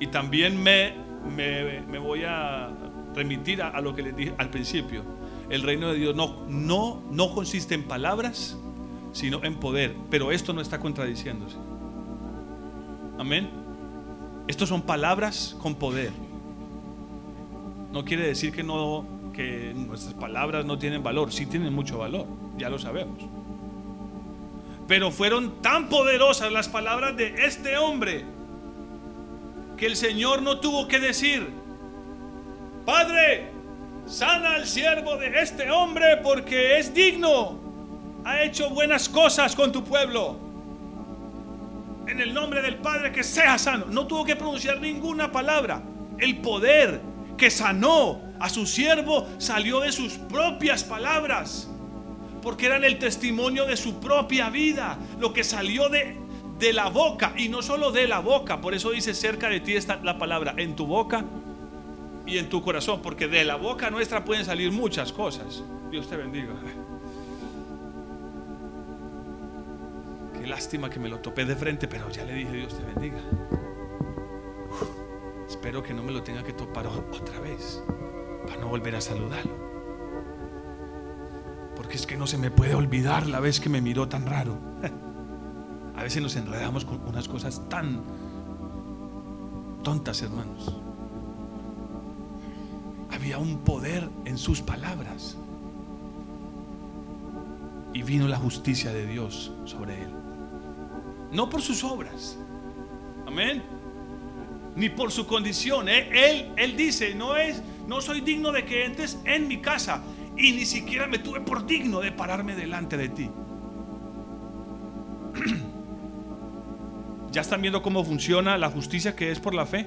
Speaker 1: Y también me, me, voy a remitir a, lo que les dije al principio. El reino de Dios no, no, no consiste en palabras, sino en poder. Pero esto no está contradiciéndose. Amén. Estos son palabras con poder. No quiere decir que no que nuestras palabras no tienen valor, sí tienen mucho valor, ya lo sabemos. Pero fueron tan poderosas las palabras de este hombre que el Señor no tuvo que decir, Padre, sana al siervo de este hombre porque es digno ha hecho buenas cosas con tu pueblo. En el nombre del Padre que sea sano. No tuvo que pronunciar ninguna palabra. El poder que sanó a su siervo salió de sus propias palabras. Porque eran el testimonio de su propia vida. Lo que salió de, de la boca. Y no solo de la boca. Por eso dice cerca de ti está la palabra. En tu boca y en tu corazón, porque de la boca nuestra pueden salir muchas cosas. Dios te bendiga. Qué lástima que me lo topé de frente, pero ya le dije Dios te bendiga. espero que no me lo tenga que topar otra vez para no volver a saludarlo. Porque es que no se me puede olvidar la vez que me miró tan raro. A veces nos enredamos con unas cosas tan tontas, hermanos. Había un poder en sus palabras. Y vino la justicia de Dios sobre él. No por sus obras. Amén. Ni por su condición. Él, él dice, no es, no soy digno de que entres en mi casa. Y ni siquiera me tuve por digno de pararme delante de ti. ¿Ya están viendo cómo funciona la justicia que es por la fe?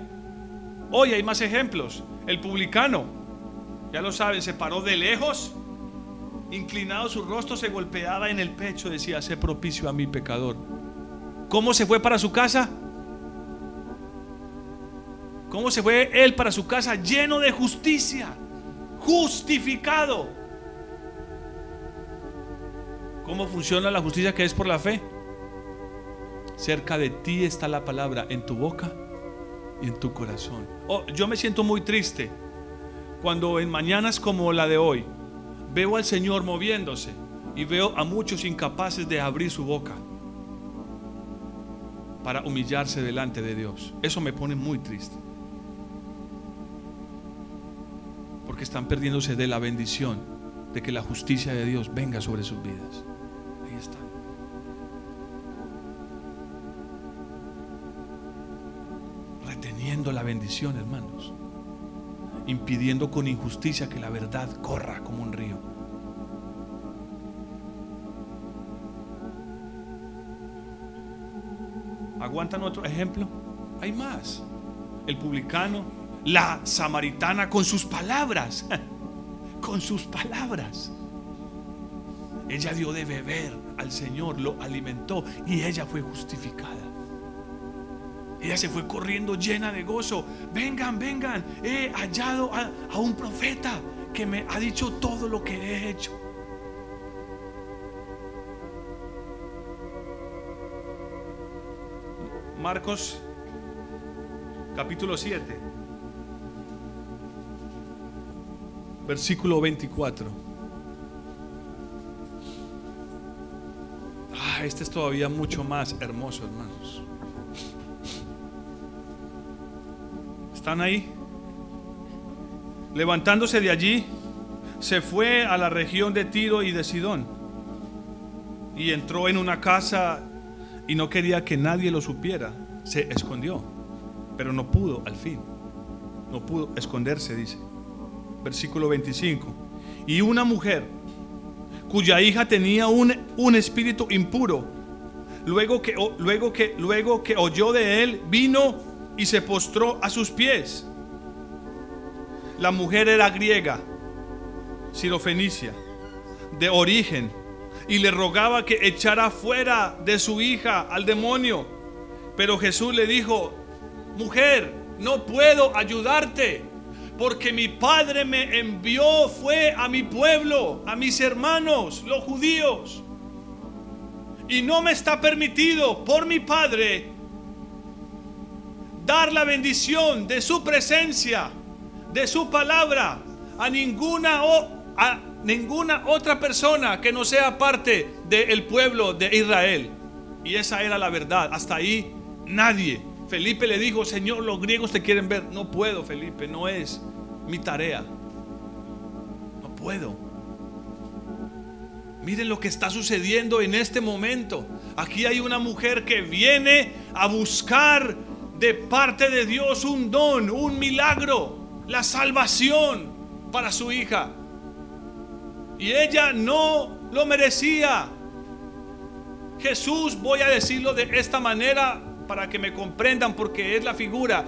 Speaker 1: Hoy hay más ejemplos. El publicano, ya lo saben, se paró de lejos, inclinado su rostro, se golpeaba en el pecho, decía, sé propicio a mi pecador. ¿Cómo se fue para su casa? ¿Cómo se fue él para su casa? Lleno de justicia, justificado. ¿Cómo funciona la justicia que es por la fe? Cerca de ti está la palabra en tu boca y en tu corazón. Oh, yo me siento muy triste cuando en mañanas como la de hoy veo al Señor moviéndose y veo a muchos incapaces de abrir su boca para humillarse delante de Dios. Eso me pone muy triste. Porque están perdiéndose de la bendición de que la justicia de Dios venga sobre sus vidas. Ahí está. la bendición, hermanos. Impidiendo con injusticia que la verdad corra como un río. ¿Aguantan otro ejemplo? Hay más. El publicano, la samaritana con sus palabras. Con sus palabras. Ella dio de beber al Señor, lo alimentó y ella fue justificada. Ella se fue corriendo llena de gozo. Vengan, vengan. He hallado a, a un profeta que me ha dicho todo lo que he hecho. Marcos capítulo 7, versículo 24. Ah, este es todavía mucho más hermoso, hermanos. ¿Están ahí? Levantándose de allí, se fue a la región de Tiro y de Sidón. Y entró en una casa y no quería que nadie lo supiera. Se escondió, pero no pudo al fin. No pudo esconderse, dice. Versículo 25. Y una mujer cuya hija tenía un, un espíritu impuro, luego que, luego, que, luego que oyó de él, vino y se postró a sus pies. La mujer era griega, sirofenicia, de origen, y le rogaba que echara fuera de su hija al demonio. Pero Jesús le dijo, mujer, no puedo ayudarte, porque mi Padre me envió, fue a mi pueblo, a mis hermanos, los judíos. Y no me está permitido por mi Padre dar la bendición de su presencia, de su palabra a ninguna, a ninguna otra persona que no sea parte del pueblo de Israel. Y esa era la verdad. Hasta ahí nadie. Felipe le dijo, Señor, los griegos te quieren ver. No puedo, Felipe, no es mi tarea. No puedo. Miren lo que está sucediendo en este momento. Aquí hay una mujer que viene a buscar de parte de Dios un don, un milagro, la salvación para su hija. Y ella no lo merecía. Jesús, voy a decirlo de esta manera para que me comprendan porque es la figura,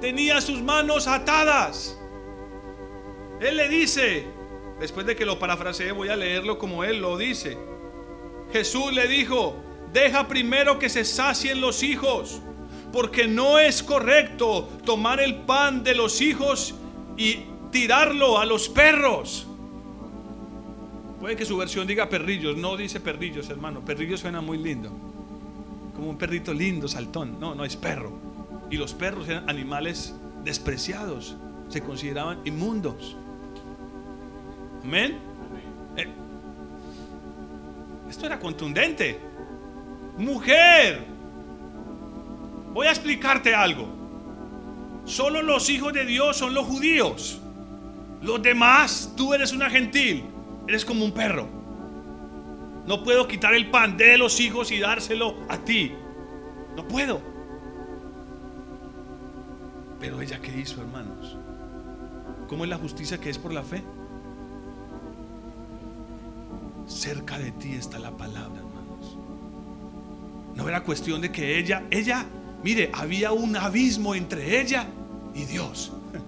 Speaker 1: tenía sus manos atadas. Él le dice, después de que lo parafraseé, voy a leerlo como él lo dice. Jesús le dijo, deja primero que se sacien los hijos porque no es correcto tomar el pan de los hijos y tirarlo a los perros. Puede que su versión diga perrillos, no dice perrillos, hermano. Perrillos suena muy lindo. Como un perrito lindo, saltón. No, no es perro. Y los perros eran animales despreciados, se consideraban inmundos. Amén. Eh, esto era contundente. Mujer, voy a explicarte algo. Solo los hijos de Dios son los judíos. Los demás, tú eres una gentil, eres como un perro. No puedo quitar el pan de los hijos y dárselo a ti. No puedo. Pero ella qué hizo, hermanos? ¿Cómo es la justicia que es por la fe? Cerca de ti está la palabra, hermanos. No era cuestión de que ella, ella, mire, había un abismo entre ella y Dios.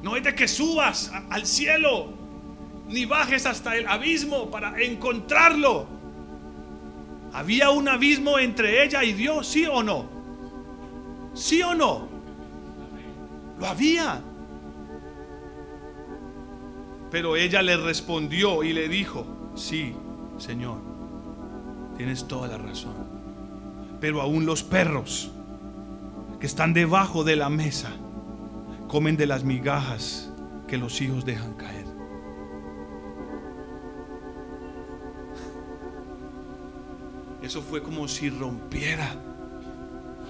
Speaker 1: No es de que subas al cielo ni bajes hasta el abismo para encontrarlo. Había un abismo entre ella y Dios, ¿sí o no? ¿Sí o no? Lo había. Pero ella le respondió y le dijo, sí, Señor, tienes toda la razón. Pero aún los perros que están debajo de la mesa comen de las migajas que los hijos dejan caer. Eso fue como si rompiera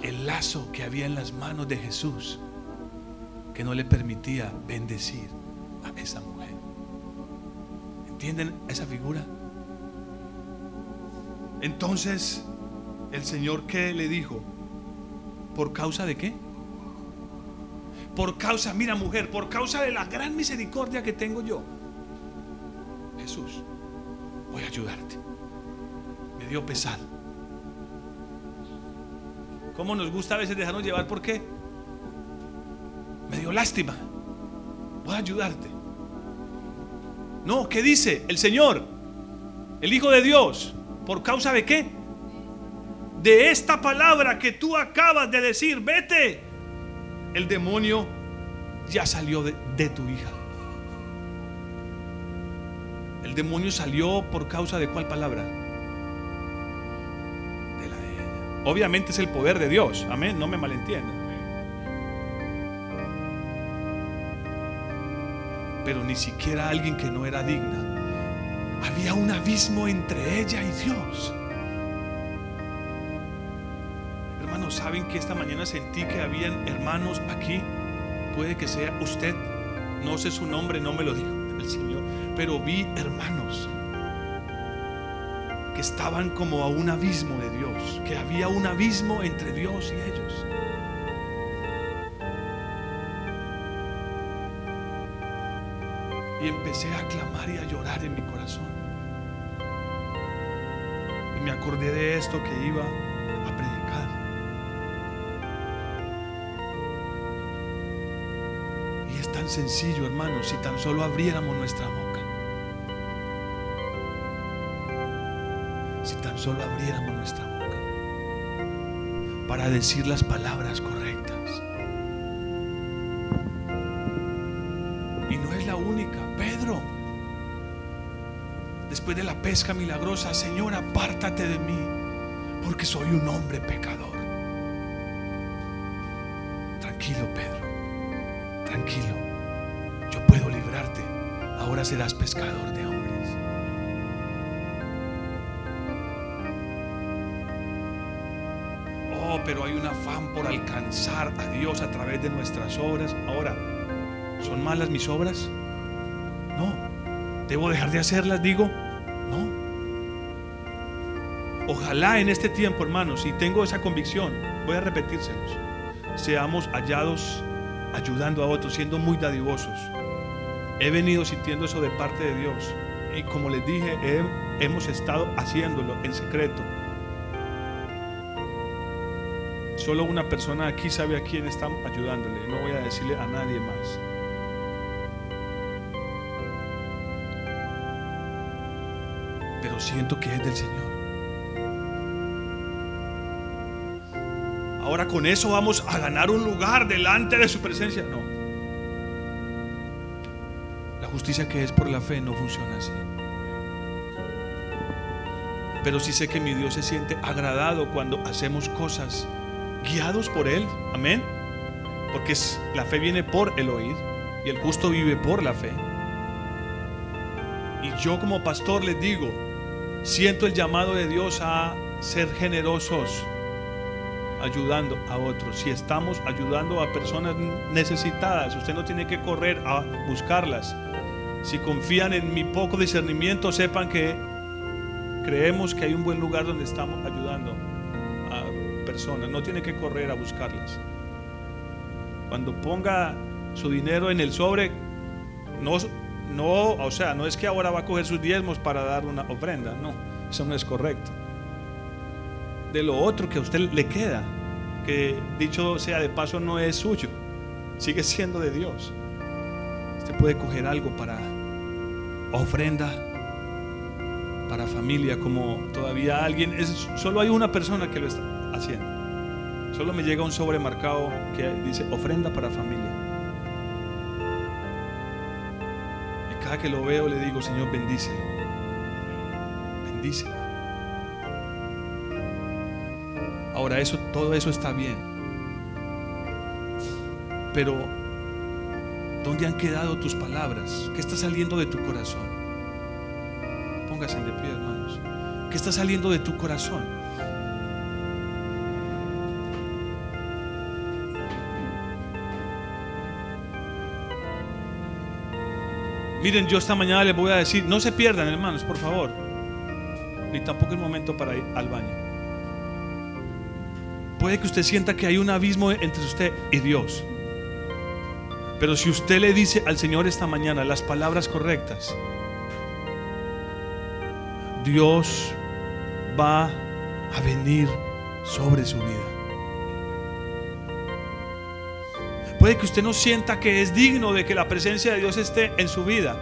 Speaker 1: el lazo que había en las manos de Jesús, que no le permitía bendecir a esa mujer. ¿Entienden esa figura? Entonces, el Señor que le dijo, ¿por causa de qué? Por causa, mira mujer, por causa de la gran misericordia que tengo yo. Jesús, voy a ayudarte. Me dio pesar. ¿Cómo nos gusta a veces dejarnos llevar? ¿Por qué? Me dio lástima. Voy a ayudarte. No, ¿qué dice el Señor? El Hijo de Dios. ¿Por causa de qué? De esta palabra que tú acabas de decir, vete. El demonio ya salió de, de tu hija. El demonio salió por causa de cuál palabra? Obviamente es el poder de Dios. Amén, no me malentiendan. Pero ni siquiera alguien que no era digna. Había un abismo entre ella y Dios. Hermanos, ¿saben que esta mañana sentí que habían hermanos aquí? Puede que sea usted. No sé su nombre, no me lo dijo el Señor. Pero vi hermanos que estaban como a un abismo de Dios. Que había un abismo entre Dios y ellos. Y empecé a clamar y a llorar en mi corazón. Y me acordé de esto que iba a predicar. Y es tan sencillo, hermanos, si tan solo abriéramos nuestra boca. Solo abriéramos nuestra boca para decir las palabras correctas. Y no es la única. Pedro, después de la pesca milagrosa, Señor, apártate de mí, porque soy un hombre pecador. Tranquilo, Pedro, tranquilo. Yo puedo librarte. Ahora serás pescador de pero hay un afán por alcanzar a Dios a través de nuestras obras. Ahora, ¿son malas mis obras? No. ¿Debo dejar de hacerlas? Digo, no. Ojalá en este tiempo, hermanos, y tengo esa convicción, voy a repetírselos, seamos hallados ayudando a otros, siendo muy dadivosos. He venido sintiendo eso de parte de Dios. Y como les dije, he- hemos estado haciéndolo en secreto. Solo una persona aquí sabe a quién están ayudándole. No voy a decirle a nadie más. Pero siento que es del Señor. Ahora con eso vamos a ganar un lugar delante de su presencia. No. justicia que es por la fe no funciona así. Pero sí sé que mi Dios se siente agradado cuando hacemos cosas guiados por Él. Amén. Porque la fe viene por el oír y el justo vive por la fe. Y yo como pastor les digo, siento el llamado de Dios a ser generosos ayudando a otros. Si estamos ayudando a personas necesitadas, usted no tiene que correr a buscarlas. Si confían en mi poco discernimiento, sepan que creemos que hay un buen lugar donde estamos ayudando No tiene que correr a buscarlas. Cuando ponga su dinero en el sobre, no, no, o sea, no es que ahora va a coger sus diezmos para dar una ofrenda. No, eso no es correcto de lo otro que a usted le queda, que dicho sea de paso no es suyo, sigue siendo de Dios. Usted puede coger algo para ofrenda, para familia, como todavía alguien, solo hay una persona que lo está haciendo. Solo me llega un sobremarcado que dice ofrenda para familia. Y cada que lo veo le digo, Señor, bendice. Bendice. Ahora, eso, todo eso está bien. Pero, ¿dónde han quedado tus palabras? ¿Qué está saliendo de tu corazón? Póngase de pie, hermanos. ¿Qué está saliendo de tu corazón? Miren, yo esta mañana les voy a decir, no se pierdan, hermanos, por favor. Ni tampoco el momento para ir al baño. Puede que usted sienta que hay un abismo entre usted y Dios. Pero si usted le dice al Señor esta mañana las palabras correctas, Dios va a venir sobre su vida. Puede que usted no sienta que es digno de que la presencia de Dios esté en su vida.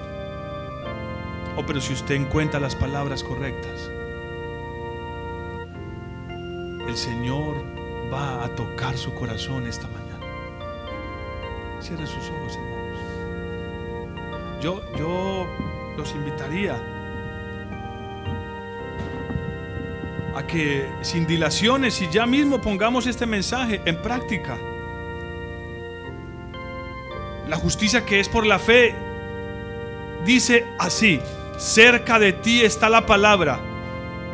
Speaker 1: Oh, pero si usted encuentra las palabras correctas, el Señor va a tocar su corazón esta mañana. Cierre sus ojos, hermanos. Yo, yo los invitaría a que sin dilaciones y ya mismo pongamos este mensaje en práctica. La justicia que es por la fe dice así, cerca de ti está la palabra,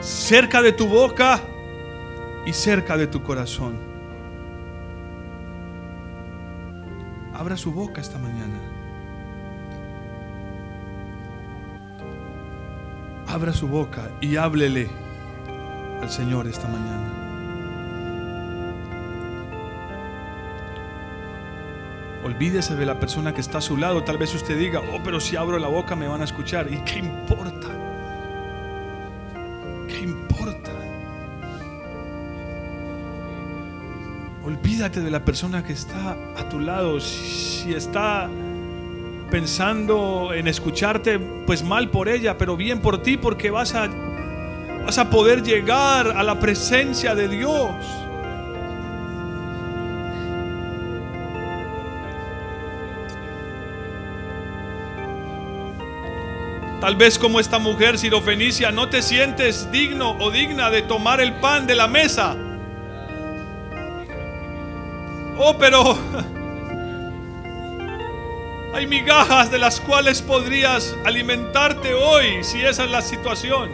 Speaker 1: cerca de tu boca y cerca de tu corazón. Abra su boca esta mañana. Abra su boca y háblele al Señor esta mañana. Olvídese de la persona que está a su lado. Tal vez usted diga, oh, pero si abro la boca me van a escuchar. ¿Y qué importa? ¿Qué importa? Olvídate de la persona que está a tu lado. Si está pensando en escucharte, pues mal por ella, pero bien por ti, porque vas a, vas a poder llegar a la presencia de Dios. Tal vez como esta mujer sirofenicia no te sientes digno o digna de tomar el pan de la mesa. Oh, pero hay migajas de las cuales podrías alimentarte hoy si esa es la situación.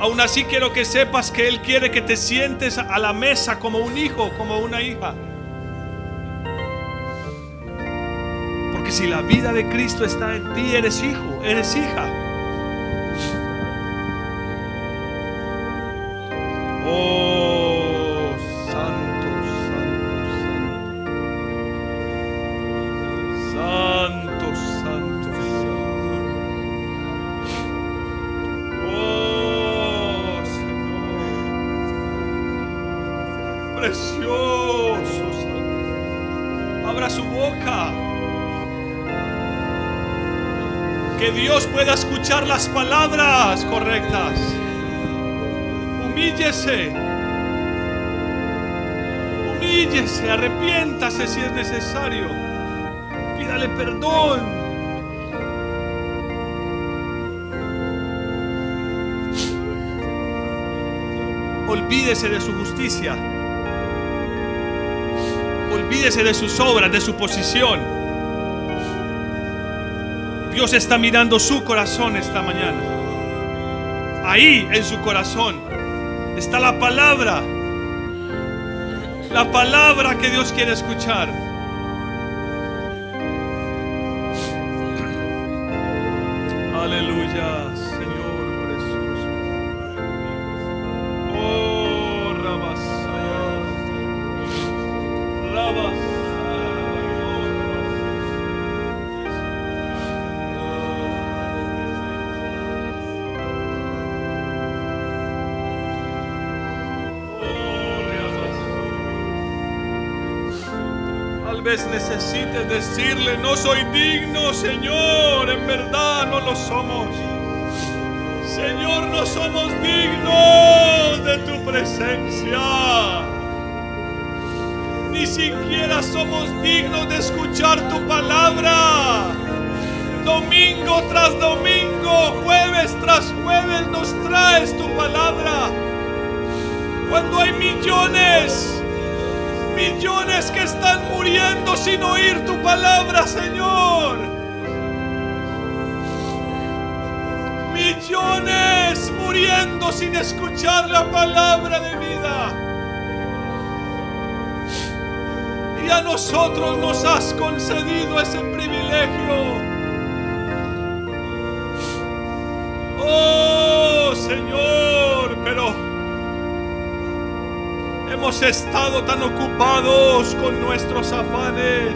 Speaker 1: Aún así quiero que sepas que Él quiere que te sientes a la mesa como un hijo, como una hija. Porque si la vida de Cristo está en ti, eres hijo, eres hija. Oh. Dios pueda escuchar las palabras correctas. Humíllese. Humíllese, arrepiéntase si es necesario. Pídale perdón. Olvídese de su justicia. Olvídese de sus obras, de su posición. Dios está mirando su corazón esta mañana. Ahí en su corazón está la palabra. La palabra que Dios quiere escuchar. Aleluya, vez necesites decirle, no soy digno, Señor, en verdad no lo somos. Señor, no somos dignos de tu presencia. Ni siquiera somos dignos de escuchar tu palabra. Domingo tras domingo, jueves tras jueves nos traes tu palabra. Cuando hay millones, millones que están muriendo sin oír tu palabra, Señor. Millones muriendo sin escuchar la palabra de vida. Y a nosotros nos has concedido ese privilegio. Oh Señor, pero hemos estado tan ocupados con nuestros afanes,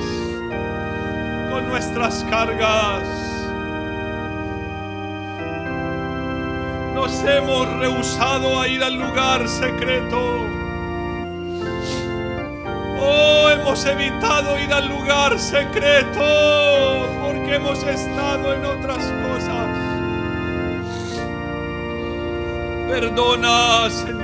Speaker 1: con nuestras cargas. Nos hemos rehusado a ir al lugar secreto. Oh, hemos evitado ir al lugar secreto porque hemos estado en otras cosas. Perdona, Señor,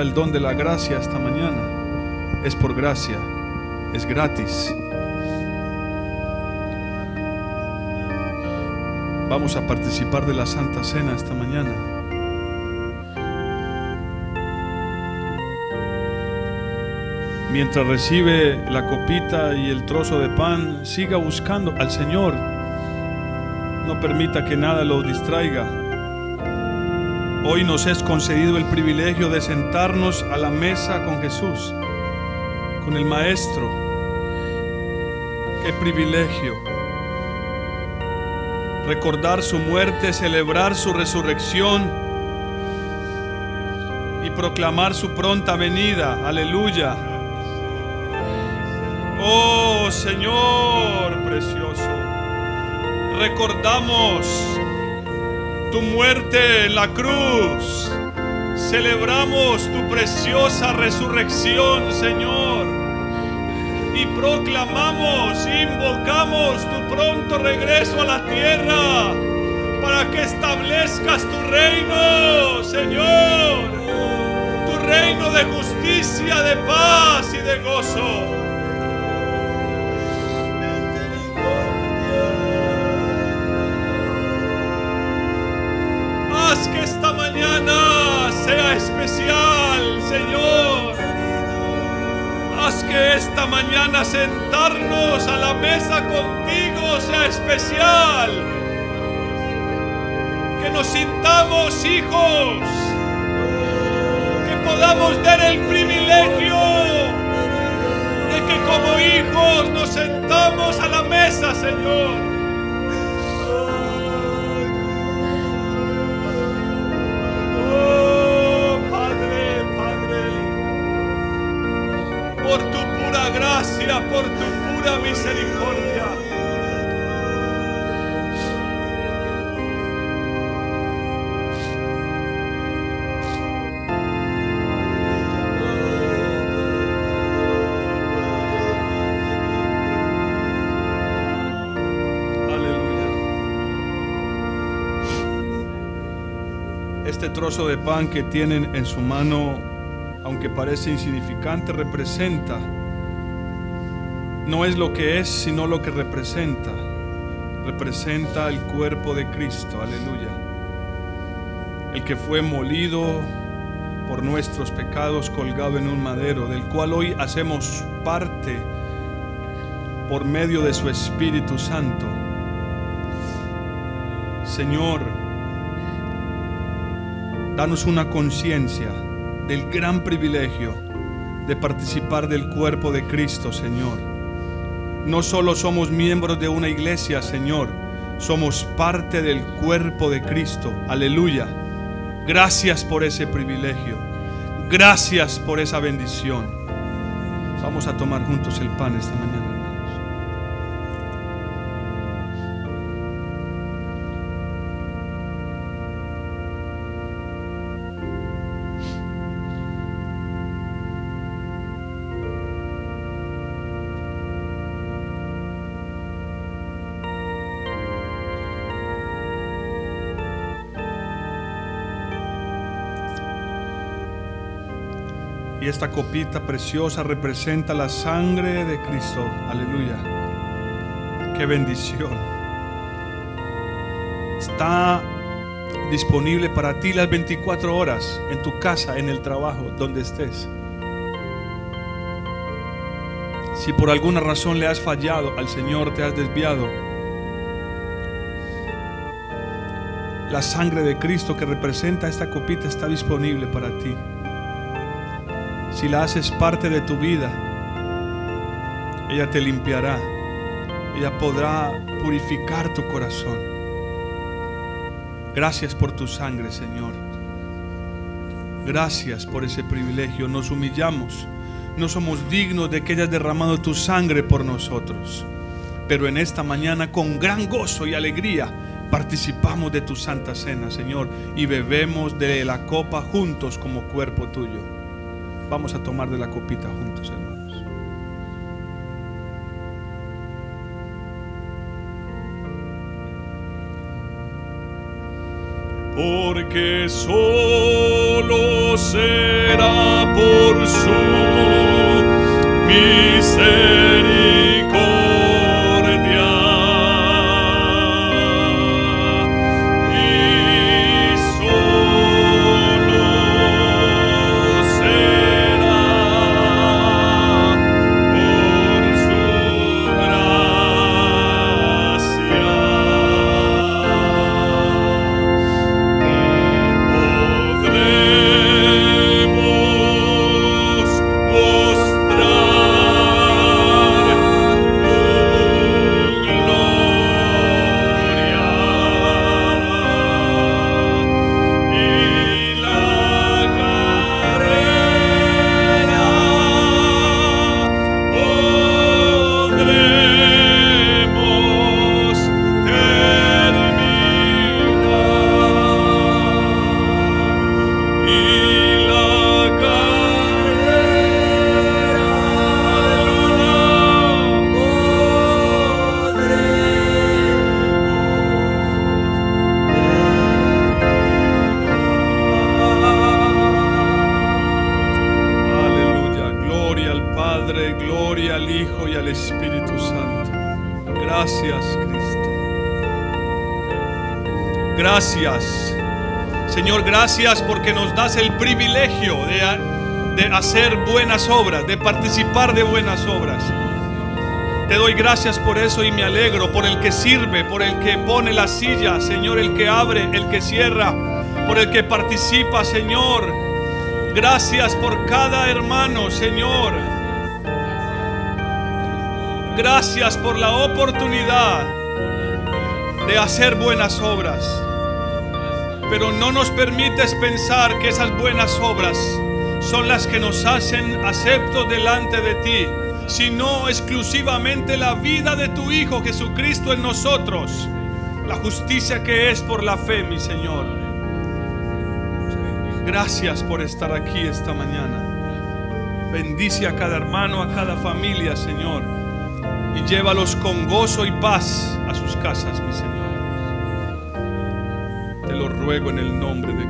Speaker 1: Reciba el don de la gracia esta mañana. Es por gracia, es gratis. Vamos a participar de la Santa Cena esta mañana. Mientras recibe la copita y el trozo de pan, siga buscando al Señor. No permita que nada lo distraiga. Hoy nos es concedido el privilegio de sentarnos a la mesa con Jesús, con el Maestro. Qué privilegio. Recordar su muerte, celebrar su resurrección y proclamar su pronta venida. Aleluya. Oh Señor precioso, recordamos tu muerte en la cruz. Celebramos tu preciosa resurrección, Señor. Y proclamamos, invocamos tu pronto regreso a la tierra para que establezcas tu reino, Señor. Tu reino de justicia, de paz y de gozo. Señor. Haz que esta mañana sentarnos a la mesa contigo sea especial. Que nos sintamos hijos. Que podamos dar el privilegio de que como hijos nos sentamos a la mesa, Señor. Por tu pura misericordia. Este trozo de pan que tienen en su mano, aunque parece insignificante, representa, no es lo que es, sino lo que representa. Representa el cuerpo de Cristo, aleluya. El que fue molido por nuestros pecados, colgado en un madero, del cual hoy hacemos parte por medio de su Espíritu Santo. Señor, danos una conciencia del gran privilegio de participar del cuerpo de Cristo, Señor. No solo somos miembros de una iglesia, Señor, somos parte del cuerpo de Cristo. Aleluya. Gracias por ese privilegio. Gracias por esa bendición. Vamos a tomar juntos el pan esta mañana, esta copita preciosa representa la sangre de Cristo. Aleluya. Qué bendición. Está disponible para ti las 24 horas en tu casa, en el trabajo, donde estés. Si por alguna razón le has fallado al Señor, te has desviado, la sangre de Cristo que representa esta copita está disponible para ti si la haces parte de tu vida, ella te limpiará. Ella podrá purificar tu corazón. Gracias por tu sangre, Señor. Gracias por ese privilegio. Nos humillamos. No somos dignos de que hayas derramado tu sangre por nosotros. Pero en esta mañana, con gran gozo y alegría, participamos de tu santa cena, Señor, y bebemos de la copa juntos como cuerpo tuyo. Vamos a tomar de la copita juntos, hermanos. Porque solo será por su misericordia. Das el privilegio de, de hacer buenas obras, de participar de buenas obras. Te doy gracias por eso y me alegro por el que sirve, por el que pone la silla, Señor, el que abre, el que cierra, por el que participa, Señor. Gracias por cada hermano, Señor. Gracias por la oportunidad de hacer buenas obras. Pero no nos permites pensar que esas buenas obras son las que nos hacen aceptos delante de ti, sino exclusivamente la vida de tu Hijo Jesucristo en nosotros, la justicia que es por la fe, mi Señor. Gracias por estar aquí esta mañana. Bendice a cada hermano, a cada familia, Señor, y llévalos con gozo y paz a sus casas, mi Señor. En el nombre de